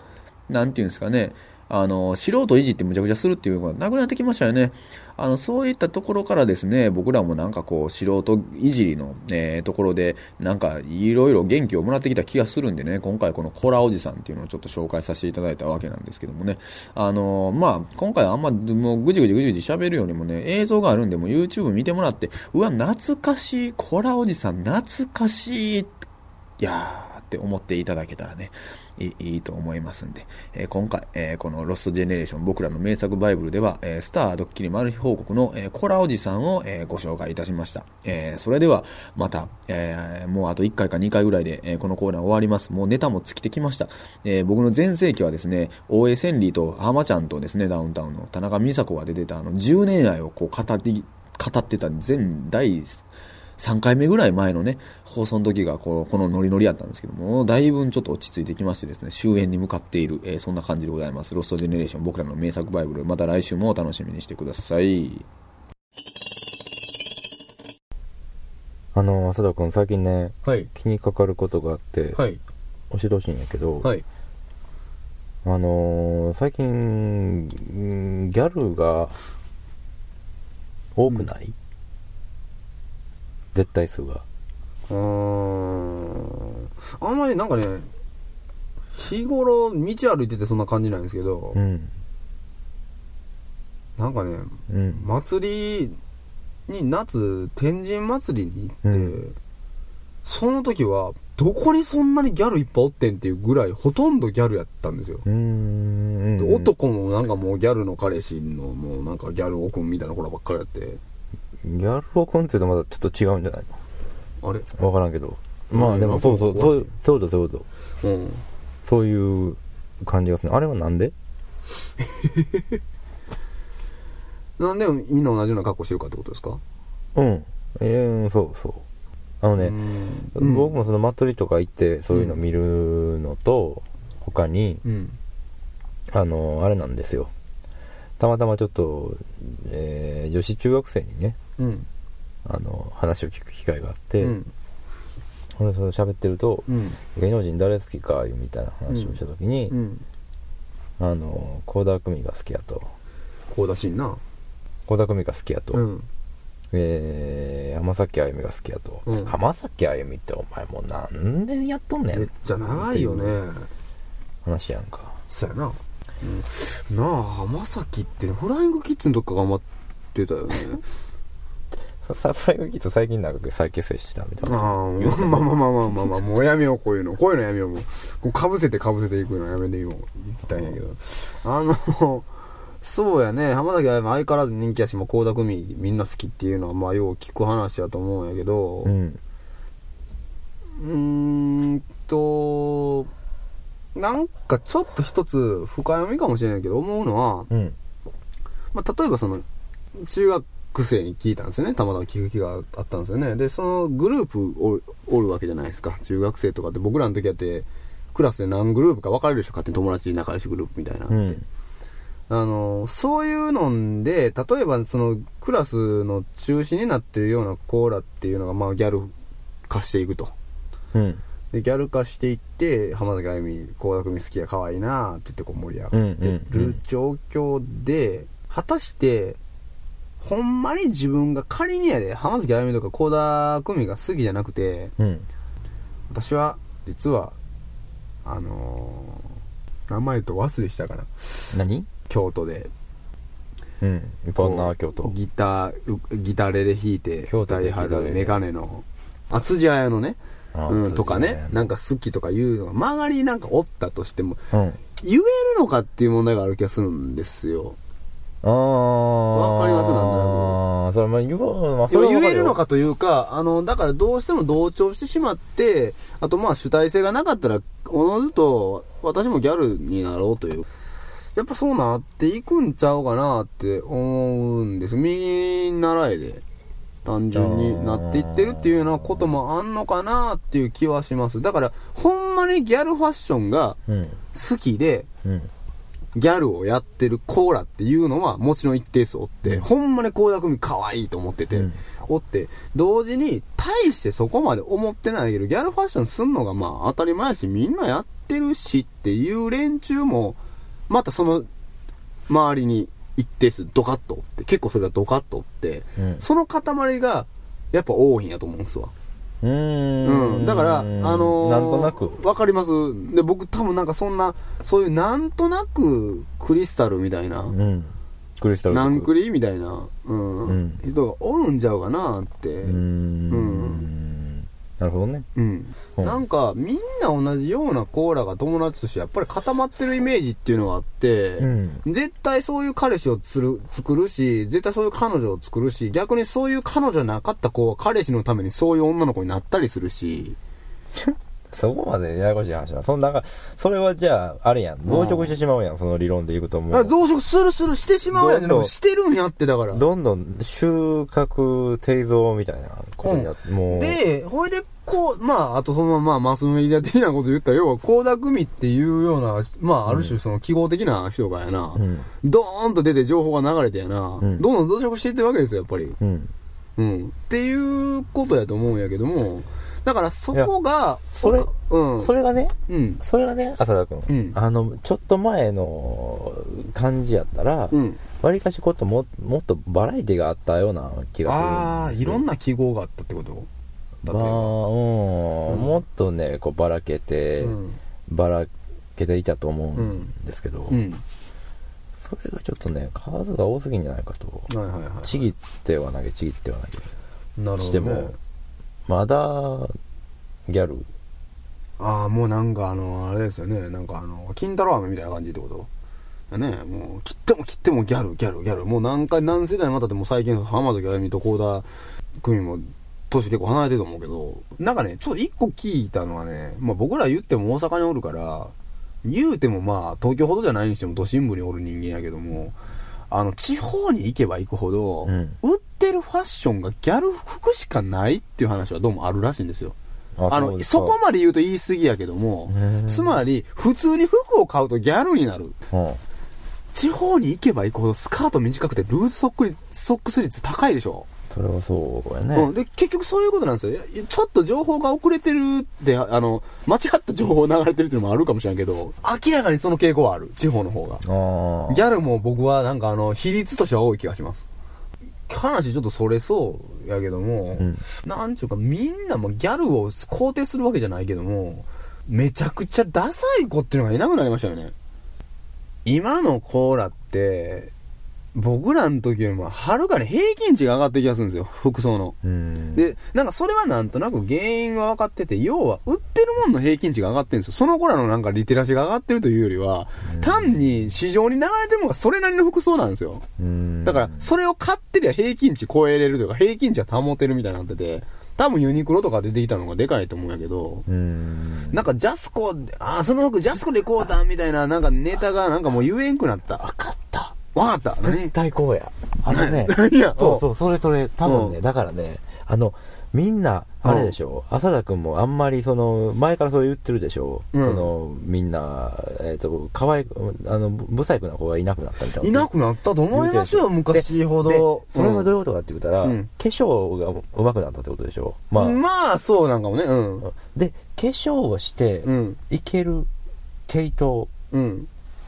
う、なんていうんですかね、あの、素人いじってむちゃくちゃするっていうのがなくなってきましたよね。あの、そういったところからですね、僕らもなんかこう、素人いじりの、えーところで、なんかいろいろ元気をもらってきた気がするんでね、今回このコラおじさんっていうのをちょっと紹介させていただいたわけなんですけどもね、あの、まあ、今回あんまもうぐじぐじぐじぐじ喋るよりもね、映像があるんで、もう YouTube 見てもらって、うわ、懐かしい、コラおじさん懐かしい、いやーって思っていただけたらね、いいいと思いますんで、え今回、えこのロストジェネレーション僕らの名作バイブルでは、えスタードッキリマル秘報告の、えコラおじさんを、えーご紹介いたしました。えそれではまた、えもうあと1回か2回ぐらいで、えこのコーナー終わります。もうネタも尽きてきました。え僕の全盛期はですね、大江千里と浜ちゃんとですね、ダウンタウンの田中美佐子が出てたあの10年愛をこう語り、語ってた全第3回目ぐらい前のね、放送の時がこうこのノリノリやったんですけども、だいぶちょっと落ち着いてきましてですね、終焉に向かっている、えーそんな感じでございます。ロストジェネレーション、僕らの名作バイブル、また来週もお楽しみにしてください。あの、浅田君最近ね、はい。気にかかることがあって、はい。教えてほしいんやけど、はい。あのー最近、んギャルが多くない、絶対数が。うーん。あんまりなんかね、日頃道歩いててそんな感じなんですけど、うん。なんかね、うん。祭りに夏天神祭りに行って、うんその時はどこにそんなにギャルいっぱいおってんっていうぐらいほとんどギャルやったんですよ、うーん。で男もなんかもうギャルの彼氏のもうなんかギャルオくんみたいな子らばっかりやってギャルオコンっていうとまたちょっと違うんじゃないあれ？のわからんけど。まあでもそうそう、うんそうそうだそういうんそういう感じがする。あれはなんで？なんでみんな同じような格好してるかってことですか？うん。えー、そうそう。あのね、うん僕もその祭りとか行ってそういうの見るのと、他に、うんあの、あれなんですよ。たまたまちょっと、えー女子中学生にね、うん。あの、話を聞く機会があって、うん。俺それ喋ってると、うん。芸能人誰好きかみたいな話をした時に、うん。あの、倖田來未が好きやと。こうだしんな。倖田來未が好きやと。うん。え浜崎あゆみが好きやと、うん。浜崎あゆみってお前もう何年やっとんねんめっちゃ長いよね。話やんか。そうやな、うん、なあ浜崎ってフライングキッズの時から頑張ってたよね サプライズキッズ最近なんか再結成したみたいな。ああまあまあまあまあまあまあ、まあ、もうやめようこういうの。こういうのやめよう。もうこうかぶせてかぶせていくのやめていこう言いたいんやけど。あのそうやね。浜崎あ相変わらず人気やしもう倖田來未みんな好きっていうのはまあよう聞く話やと思うんやけど。うん。うーんとなんかちょっと一つ深読みかもしれないけど思うのは、うん。まあ、例えばその中学生に聞いたんですよね。たまたま聞く気があったんですよね。でそのグループおおるわけじゃないですか。中学生とかって。僕らの時やってクラスで何グループか分かれるでしょ勝手に友達仲良しグループみたいなのって、うん。あのそういうので例えばそのクラスの中心になってるようなコーラっていうのがまあギャル化していくと。うん。でギャル化していって浜崎あゆみ倖田來未好きや可愛いなって言ってこう盛り上がってる状況で果たしてほんまに自分が仮にやで浜崎あゆみとか倖田來未が好きじゃなくてうん。私は実はあのー名前と忘れしたかな。何？京都で。うん。どんな京都。ギターうギタレで弾いて京都で歌いはるメガネのあ辻彩のね。あうん、とかね、なんかか好きとかいうのが、周りになんかおったとしても、うん。言えるのかっていう問題がある気がするんですよ。ああわかりますなんとなくああそれまあ言うまあそれ言えるのかというか、あの、だからどうしても同調してしまって、あとまあ主体性がなかったら、おのずと私もギャルになろうという。やっぱそうなっていくんちゃうかなって思うんです。見習えで。単純になっていってるっていうようなこともあんのかなっていう気はします。だから、ほんまにギャルファッションがうん好きで、うんギャルをやってるコーラっていうのはもちろん一定数おって、うん。ほんまに倖田來未可愛いと思ってて、うん。おって、同時に大してそこまで思ってないけど、ギャルファッションすんのがまあ当たり前やし、みんなやってるしっていう連中も、またその周りに一定数ドカッとおって、結構それがドカッとおって、うん。その塊がやっぱ多いんやと思うんですわ。うーうん。ん、だから、あのーなんとなく。わかります。で、僕多分なんかそんな、そういうなんとなくクリスタルみたいな、うん。クリスタルナンクリリみたいな、うん、うん。人がおるんちゃうかなって。うーんなるほどね。うん。う。んなんか、みんな同じようなコーラが友達としてやっぱり固まってるイメージっていうのがあって、うん。絶対そういう彼氏をつる作るし、絶対そういう彼女を作るし、逆にそういう彼女なかった子は彼氏のためにそういう女の子になったりするし、そこまでややこしい話なそんなそれはじゃああれやん。増殖してしまうやん。その理論でいくともう。あ増殖するするしてしまうやん。どんどんでもしてるんやって、だから。どんどん収穫定蔵みたいなことになって、もう。で、ほいで、こう、まあ、あとそのまま、マスメディア的なこと言ったら、要は、倖田來未っていうような、まあ、ある種その記号的な人がやな、うん。ドーンと出て情報が流れてやな、うん。どんどん増殖していってるわけですよ、やっぱり。うん。うん。っていうことやと思うんやけども、だからそこが、それうん。それがねうん。それがね浅田君、うんあのちょっと前の感じやったらうん。わり、かしことももっとバラエティがあったような気がするああ、いろんなな記号があったってこと？まあうん、うんもっとねこうばらけて、うん。ばらけていたと思うんですけど、うん。それがちょっとね数が多すぎんじゃないかと。ちぎっては投げちぎっては投げなるほど、ね。してもまだギャル？ああ、もうなんかあの、あれですよね。なんかあの、金太郎飴みたいな感じってこと？ねもう、切っても切ってもギャル、ギャル、ギャル。もう何回、何世代またでも最近、浜崎あゆみと幸田組も、年結構離れてると思うけど、なんかね、ちょっと一個聞いたのはね、まあ僕ら言っても大阪におるから、言うてもまあ、東京ほどじゃないにしても都心部におる人間やけども、あの、地方に行けば行くほど、うん売ってるファッションがギャル服しかないっていう話はどうもあるらしいんですよ。あの、そこまで言うと言い過ぎやけどもうん、つまり、普通に服を買うとギャルになる。うん地方に行けば行くほどスカート短くてルーズソック率ソックス率高いでしょ。それはそうやね、うん。で、結局そういうことなんですよ。ちょっと情報が遅れてるって、あの、間違った情報流れてるっていうのもあるかもしれんけど、明らかにその傾向はある。地方の方が。あギャルも僕はなんかあの、比率としては多い気がします。話ちょっとそれそうやけども、うんなんちゅうかみんなもうギャルを肯定するわけじゃないけども、めちゃくちゃダサい子っていうのがいなくなりましたよね。今の子らって、僕らの時よりもはるかに平均値が上がってる気がするんですよ、服装の。うん。で、なんかそれはなんとなく原因は分かってて、要は売ってるもんの平均値が上がってるんですよ。その子らのなんかリテラシーが上がってるというよりは、単に市場に流れてるのがそれなりの服装なんですよ。うんだから、それを買ってりゃ平均値超えれるというか、平均値は保てるみたいになってて、多分ユニクロとか出てきたのがでかいと思うんやけど、うん。なんかジャスコ、あー、その服ジャスコでこうだみたいな、なんかネタがなんかもう言えんくなった。わかった。わかった。何絶対こうや。あのね、そうそう、それそれ、多分ね、うんだからね、あの、みんな、あれでしょ、浅田くんもあんまりその、前からそう言ってるでしょ、うんその、みんな、えっ、と、可愛い、あの、不細工な子がいなくなったみたいな。いなくなったと思いますよ、昔ほど。でそれはどういうことかって言ったら、うん化粧が上手くなったってことでしょまあ、まあ、そうなんかもね、うん。で、化粧をしてうん。いける系統、うん。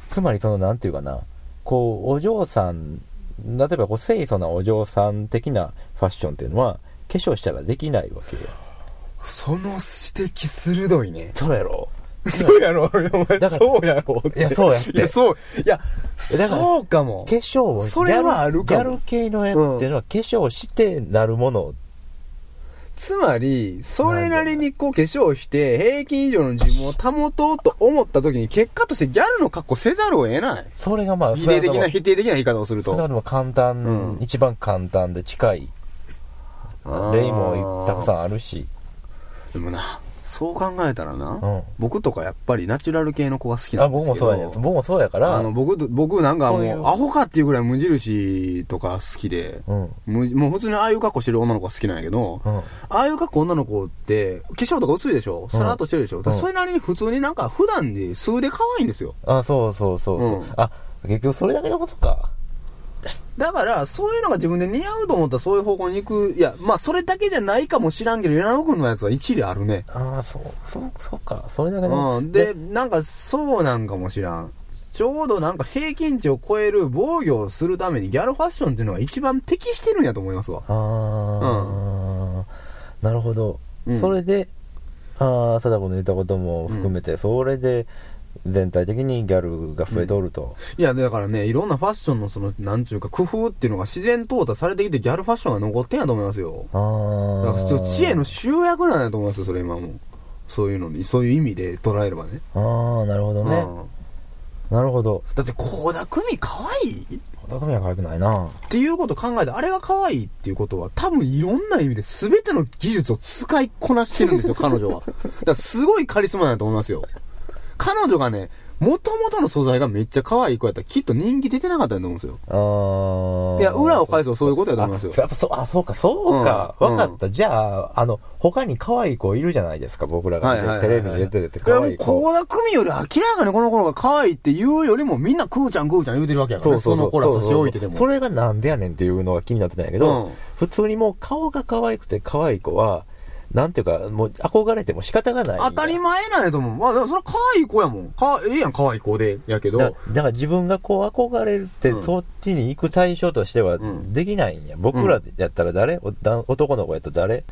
つまりその、なんていうかな、こう、お嬢さん、例えばこう、清楚なお嬢さん的なファッションっていうのは、化粧したらできないわけよ。その指摘鋭いね。そうやろそうやろ、お前そうやろ。いやそうやっていや、そう。いや、だからそうかも化。粧を、それはあるかもギャルギャル系のやつっていうのは、化粧してなるものつまり、それなりにこう化粧して、平均以上の自分を保とうと思った時に、結果としてギャルの格好せざるを得ない。それがまあ、否定的な、否定的な言い方をすると。それは簡単、うん一番簡単で近い例もたくさんあるし。でもな、そう考えたらな、うん僕とかやっぱりナチュラル系の子が好きなあ、んですけど。僕もそうやねん。僕もそうやから、あの、僕と、僕なんかもう、そういうアホかっていうぐらい無印とか好きで、うん。むもう普通にああいう格好してる女の子が好きなんやけど、うん。ああいう格好女の子って、化粧とか薄いでしょ？さらっとしてるでしょ、だからうんそれなりに普通になんか普段で数で可愛いんですよ。あ、そうそうそうそう、うんあ、結局それだけのことか。だから、そういうのが自分で似合うと思ったらそういう方向に行く。いや、まあそれだけじゃないかもしらんけど、柳君のやつは一理あるね。ああ、そう、そう、そうか。それだけね。うん。で、なんかそうなんかもしらん。ちょうどなんか平均値を超える防御をするためにギャルファッションっていうのが一番適してるんやと思いますわ。ああ、なるほど。うんそれで、ああ、貞子の言ったことも含めて、それで、全体的にギャルが増えとると。いや、だからね、いろんなファッションのその、なんちゅうか工夫っていうのが自然淘汰されてきてギャルファッションが残ってんやと思いますよ。ああ。だから知恵の集約なんやと思いますよ、それ今も。そういうのに、そういう意味で捉えればね。ああ、なるほどね。うんなるほど。だって、倖田來未可愛い？小田組は可愛くないな。っていうことを考えて、あれが可愛いっていうことは、多分いろんな意味で全ての技術を使いこなしてるんですよ、彼女は。だからすごいカリスマなんだと思いますよ。彼女がね、元々の素材がめっちゃ可愛い子やったらきっと人気出てなかったと思うんですよ。ああ。いや、裏を返せばそういうことやと思いますよあ。やっぱそう、あ、そうか、そうか。うんわ、かった。じゃあ、あの、他に可愛い子いるじゃないですか、僕らが、はいはいはいはいテレビに出てていや、もう、可愛い子。倖田來未より明らかにこの頃が可愛いって言うよりも、みんなクーちゃんクーちゃん言うてるわけやからね。その子ら差し置いてても。それがなんでやねんっていうのが気になってたんやけど、うん普通にもう顔が可愛くて可愛い子は、なんていうか、もう憧れても仕方がない。当たり前なんやと思う。まあ、それは可愛い子やもん。か、ええやん、可愛い子で。やけど。だだから自分がこう憧れるって、うんそっちに行く対象としてはんできないんや。僕らやったら誰、男の子やったら誰？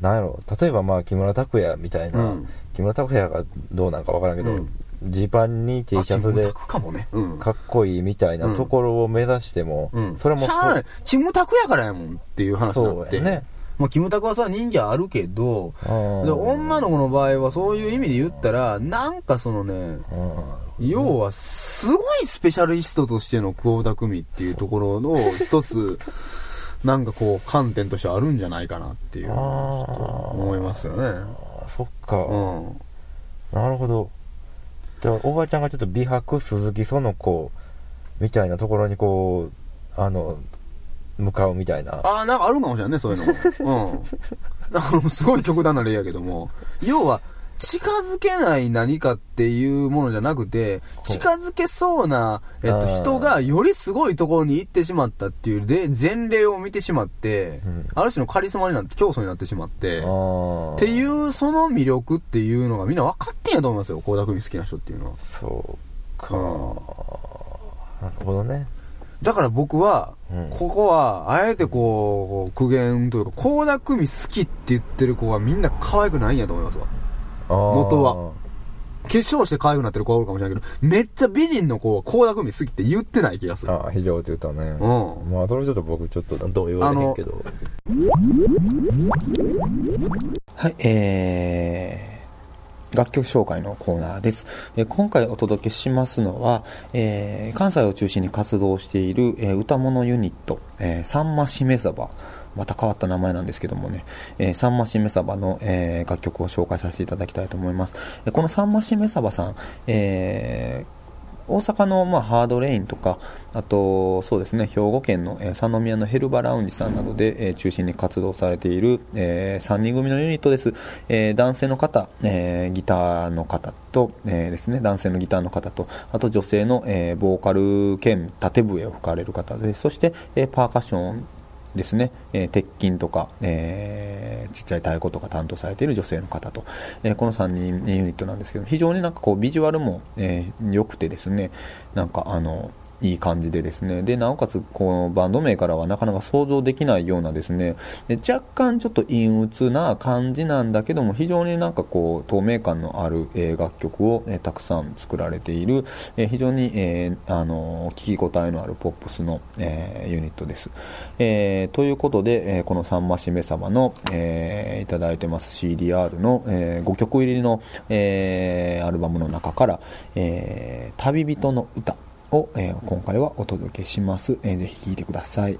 なんやろ例えばまあ木村拓哉みたいな、うん木村拓哉がどうなんかわからんけどうん、ジー、パンに T シャツでかもね。うん。かっこいいみたいなところを目指しても、うん。それもしゃあない。キムタクやからやもんっていう話になって。そうやね。まあ、キムタクはさ、人気あるけど、うんで、女の子の場合はそういう意味で言ったら、なんかそのね、うん要は、すごいスペシャリストとしての久保田久美っていうところの一つ、なんかこう、観点としてあるんじゃないかなっていう、ちょっと思いますよね。あそっか、うん。なるほど。でおばあちゃんがちょっと美白鈴木園子みたいなところにこう、あの、向かうみたいな。ああ、なんかあるかもしれないね、そういうのも。うん。あの、すごい極端な例やけども、要は、近づけない何かっていうものじゃなくて、近づけそうな、えっと、人がよりすごいところに行ってしまったっていうで、前例を見てしまって、うんある種のカリスマになって、競争になってしまって、っていう、その魅力っていうのがみんな分かってんやと思いますよ、倖田來未好きな人っていうのは。そうか、うんなるほどね。だから僕は、うん。ここは、あえてこう、苦言というか、倖田來未好きって言ってる子はみんな可愛くないんやと思いますわ。元は。化粧して可愛くなってる子はおるかもしれないけど、めっちゃ美人の子は倖田來未好きって言ってない気がする。ああ非常って言ったね。うん。まあそれちょっと僕ちょっとどう言われへんけど。はい、えー、楽曲紹介のコーナーです。え今回お届けしますのは、えー関西を中心に活動している、えー歌物ユニット、えー、さんましめ鯖。また変わった名前なんですけどもね、えー、さんましめ鯖の、えー楽曲を紹介させていただきたいと思います。えこのさんましめ鯖さん、えー大阪の、まあ、ハードレインとか、あと、そうですね、兵庫県の、えー三宮のヘルバラウンジさんなどで、え中心に活動されている、え3人組のユニットです。え男性の方、えギターの方と、えですね、男性のギターの方と、あと女性の、えボーカル兼縦笛を吹かれる方で。そして、えパーカッションですね、えー鉄筋とか、えーちっちゃい太鼓とか担当されている女性の方と、えーこの3人ユニットなんですけど非常になんかこうビジュアルも、えー良くてですね。なんかあのいい感じでですね。でなおかつこのバンド名からはなかなか想像できないようなですね。で若干ちょっと陰鬱な感じなんだけども非常になんかこう透明感のある、え楽曲を、えたくさん作られている、え非常に、えあの聞き応えのあるポップスの、えユニットです、えということで、えこの「さんましめさまの」えいただいてます CDR の、え5曲入りの、えアルバムの中から「え旅人の歌」を、えー今回はお届けします、えーぜひ聴いてください。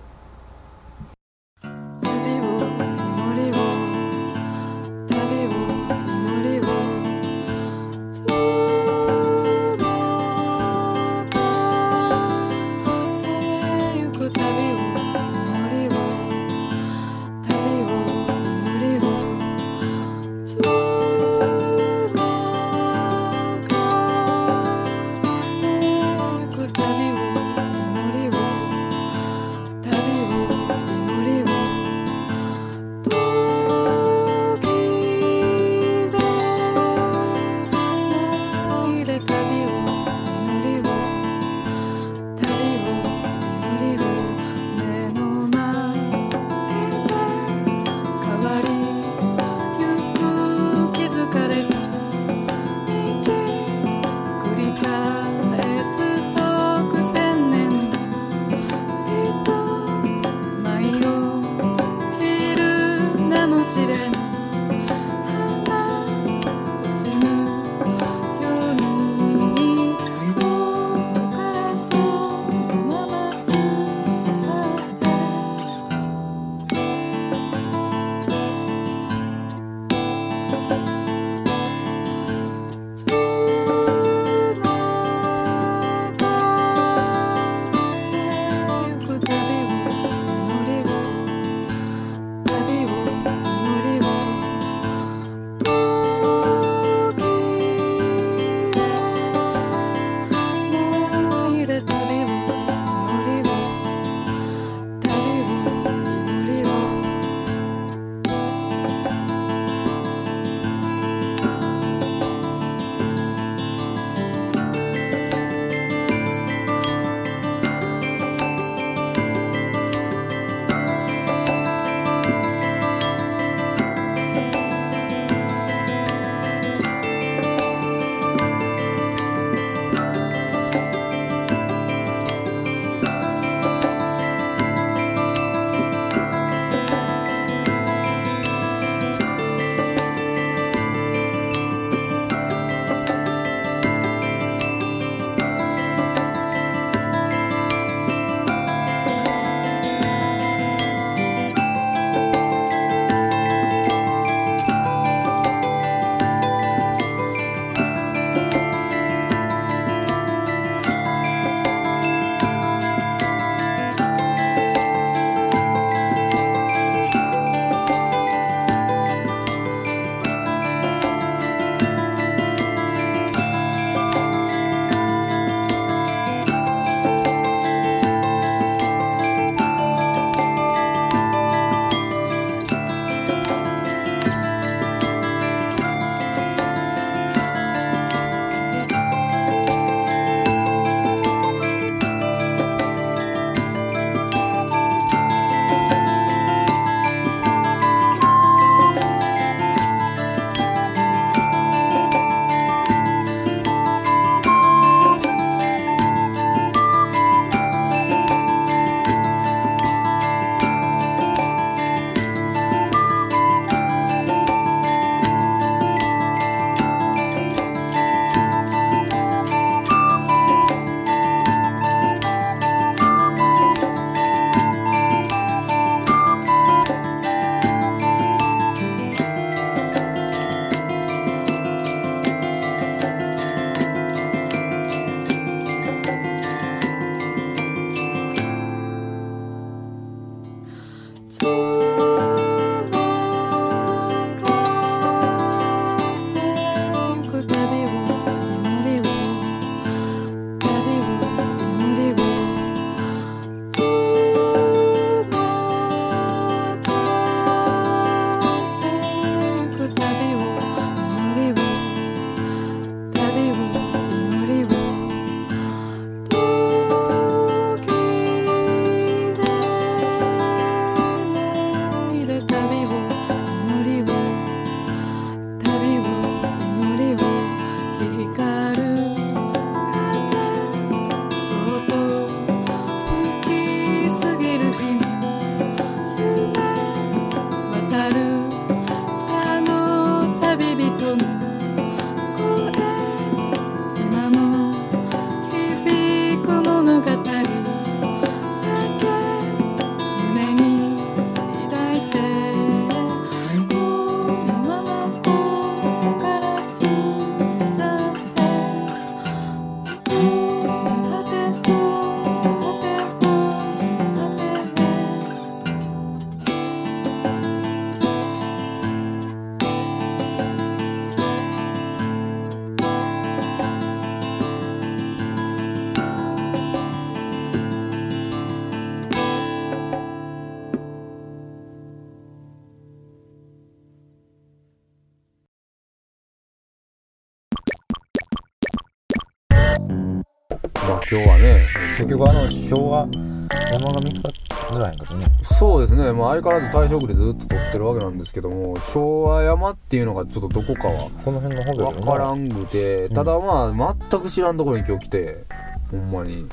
相変わらず大正区でずっと撮ってるわけなんですけども昭和山っていうのがちょっとどこかはこの辺の方が分からんくてただまあ全く知らんところに今日来てほんまに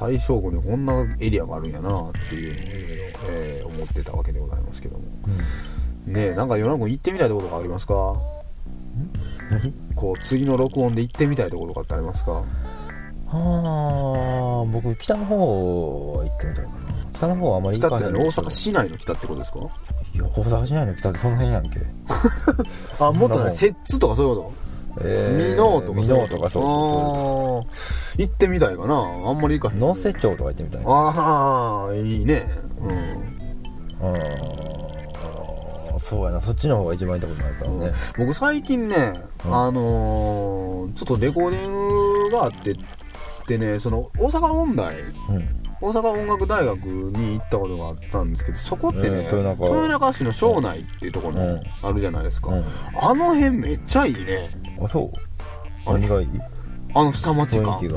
大正区にこんなエリアがあるんやなっていうのをいろいろ、えー思ってたわけでございますけども。ねえなんか夜中君行ってみたいところがありますか？何？こう次の録音で行ってみたいところとかってありますか？ああ僕北の方は行ってみたいかな北の方はあまり行北って何大阪市内の北ってことですか？いや大阪市内の北ってその辺やんけ。あもっとね摂津とかそういうこと？え美濃とか美濃とかそうそうそう行ってみたいかな。あんまり行かへん。能勢町とか行ってみたいなああいいね。うん。うんそうやな。そっちの方が一番行ったことないからね。僕最近ね、うん。あのーちょっとレコーディングがあってってねその大阪音大うん大阪音楽大学に行ったことがあったんですけどそこってね、えー豊中。豊中市の庄内っていうところあるじゃないですか、うん。あの辺めっちゃいいね。あそう。何がいい？あの下町感。うん。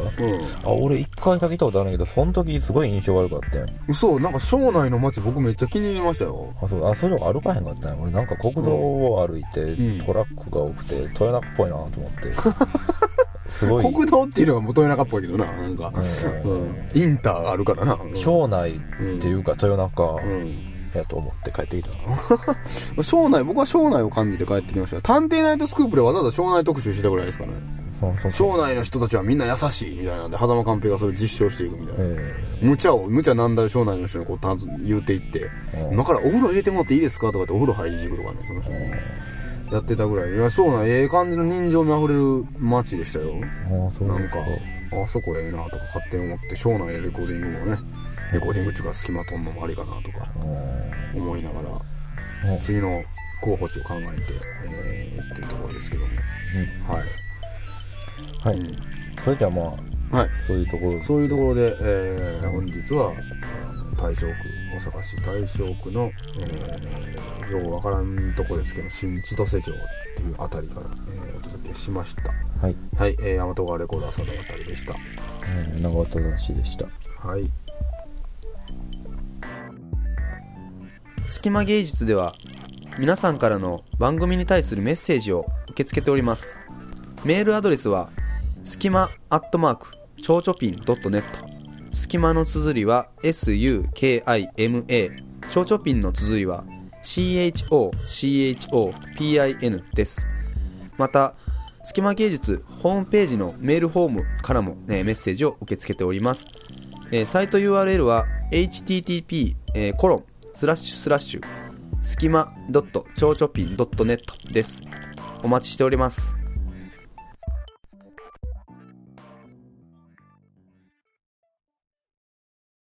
あ俺一回だけ行ったことあるんやけどその時すごい印象悪かったん嘘。なんか庄内の街僕めっちゃ気に入りましたよ。あそう。あそういうのが歩かへんかったんや俺なんか国道を歩いて、うん。トラックが多くて豊中っぽいなと思って すごい。国道っていうのが元中っぽいけどななんか、ううん。ん、インターがあるからな、うん庄内っていうか豊中うん。やと思って帰ってきた 庄内僕は庄内を感じて帰ってきました。探偵ナイトスクープでわざわざ庄内特集したぐらいですかね。庄内の人たちはみんな優しいみたいなんで狭間寛平がそれ実証していくみたいな、え無茶を無茶難題を庄内の人にこう言うていって、うん。今からお風呂入れてもらっていいですかとかってお風呂入りに行くとかねその人やってたぐらい。いや庄内ええ感じの人情味あふれる街でしたよ。えああそう。なんかそうあそこええなとか勝手に思って庄内でレコーディングもねレコーディングっていうか隙間取んのもありかなとかうん思いながらうん。次の候補地を考えて、えー、っていうところですけども。はい、はい、うん。それじゃあまあはい、そういうところ。そういうところで、えー本日は大正区大阪市大正区の、えー、ようわからんとこですけど新千歳町っていうあたりから、えーお届けしました。はい、はい、えー、大和川レコード朝のあたりでした。うん、長渡しでした。はい。隙間芸術では皆さんからの番組に対するメッセージを受け付けております。メールアドレスはすきまアットマークちょうちょぴん .net すきまの綴りは SUKIMA ちょうちょぴんの綴りは CHOCHOPIN です。またすきま芸術ホームページのメールフォームからも、ね、メッセージを受け付けております。えーサイト URL は http えーコロンスラッシュスラッシュスキマドットちょうちょぴん .net です。お待ちしております。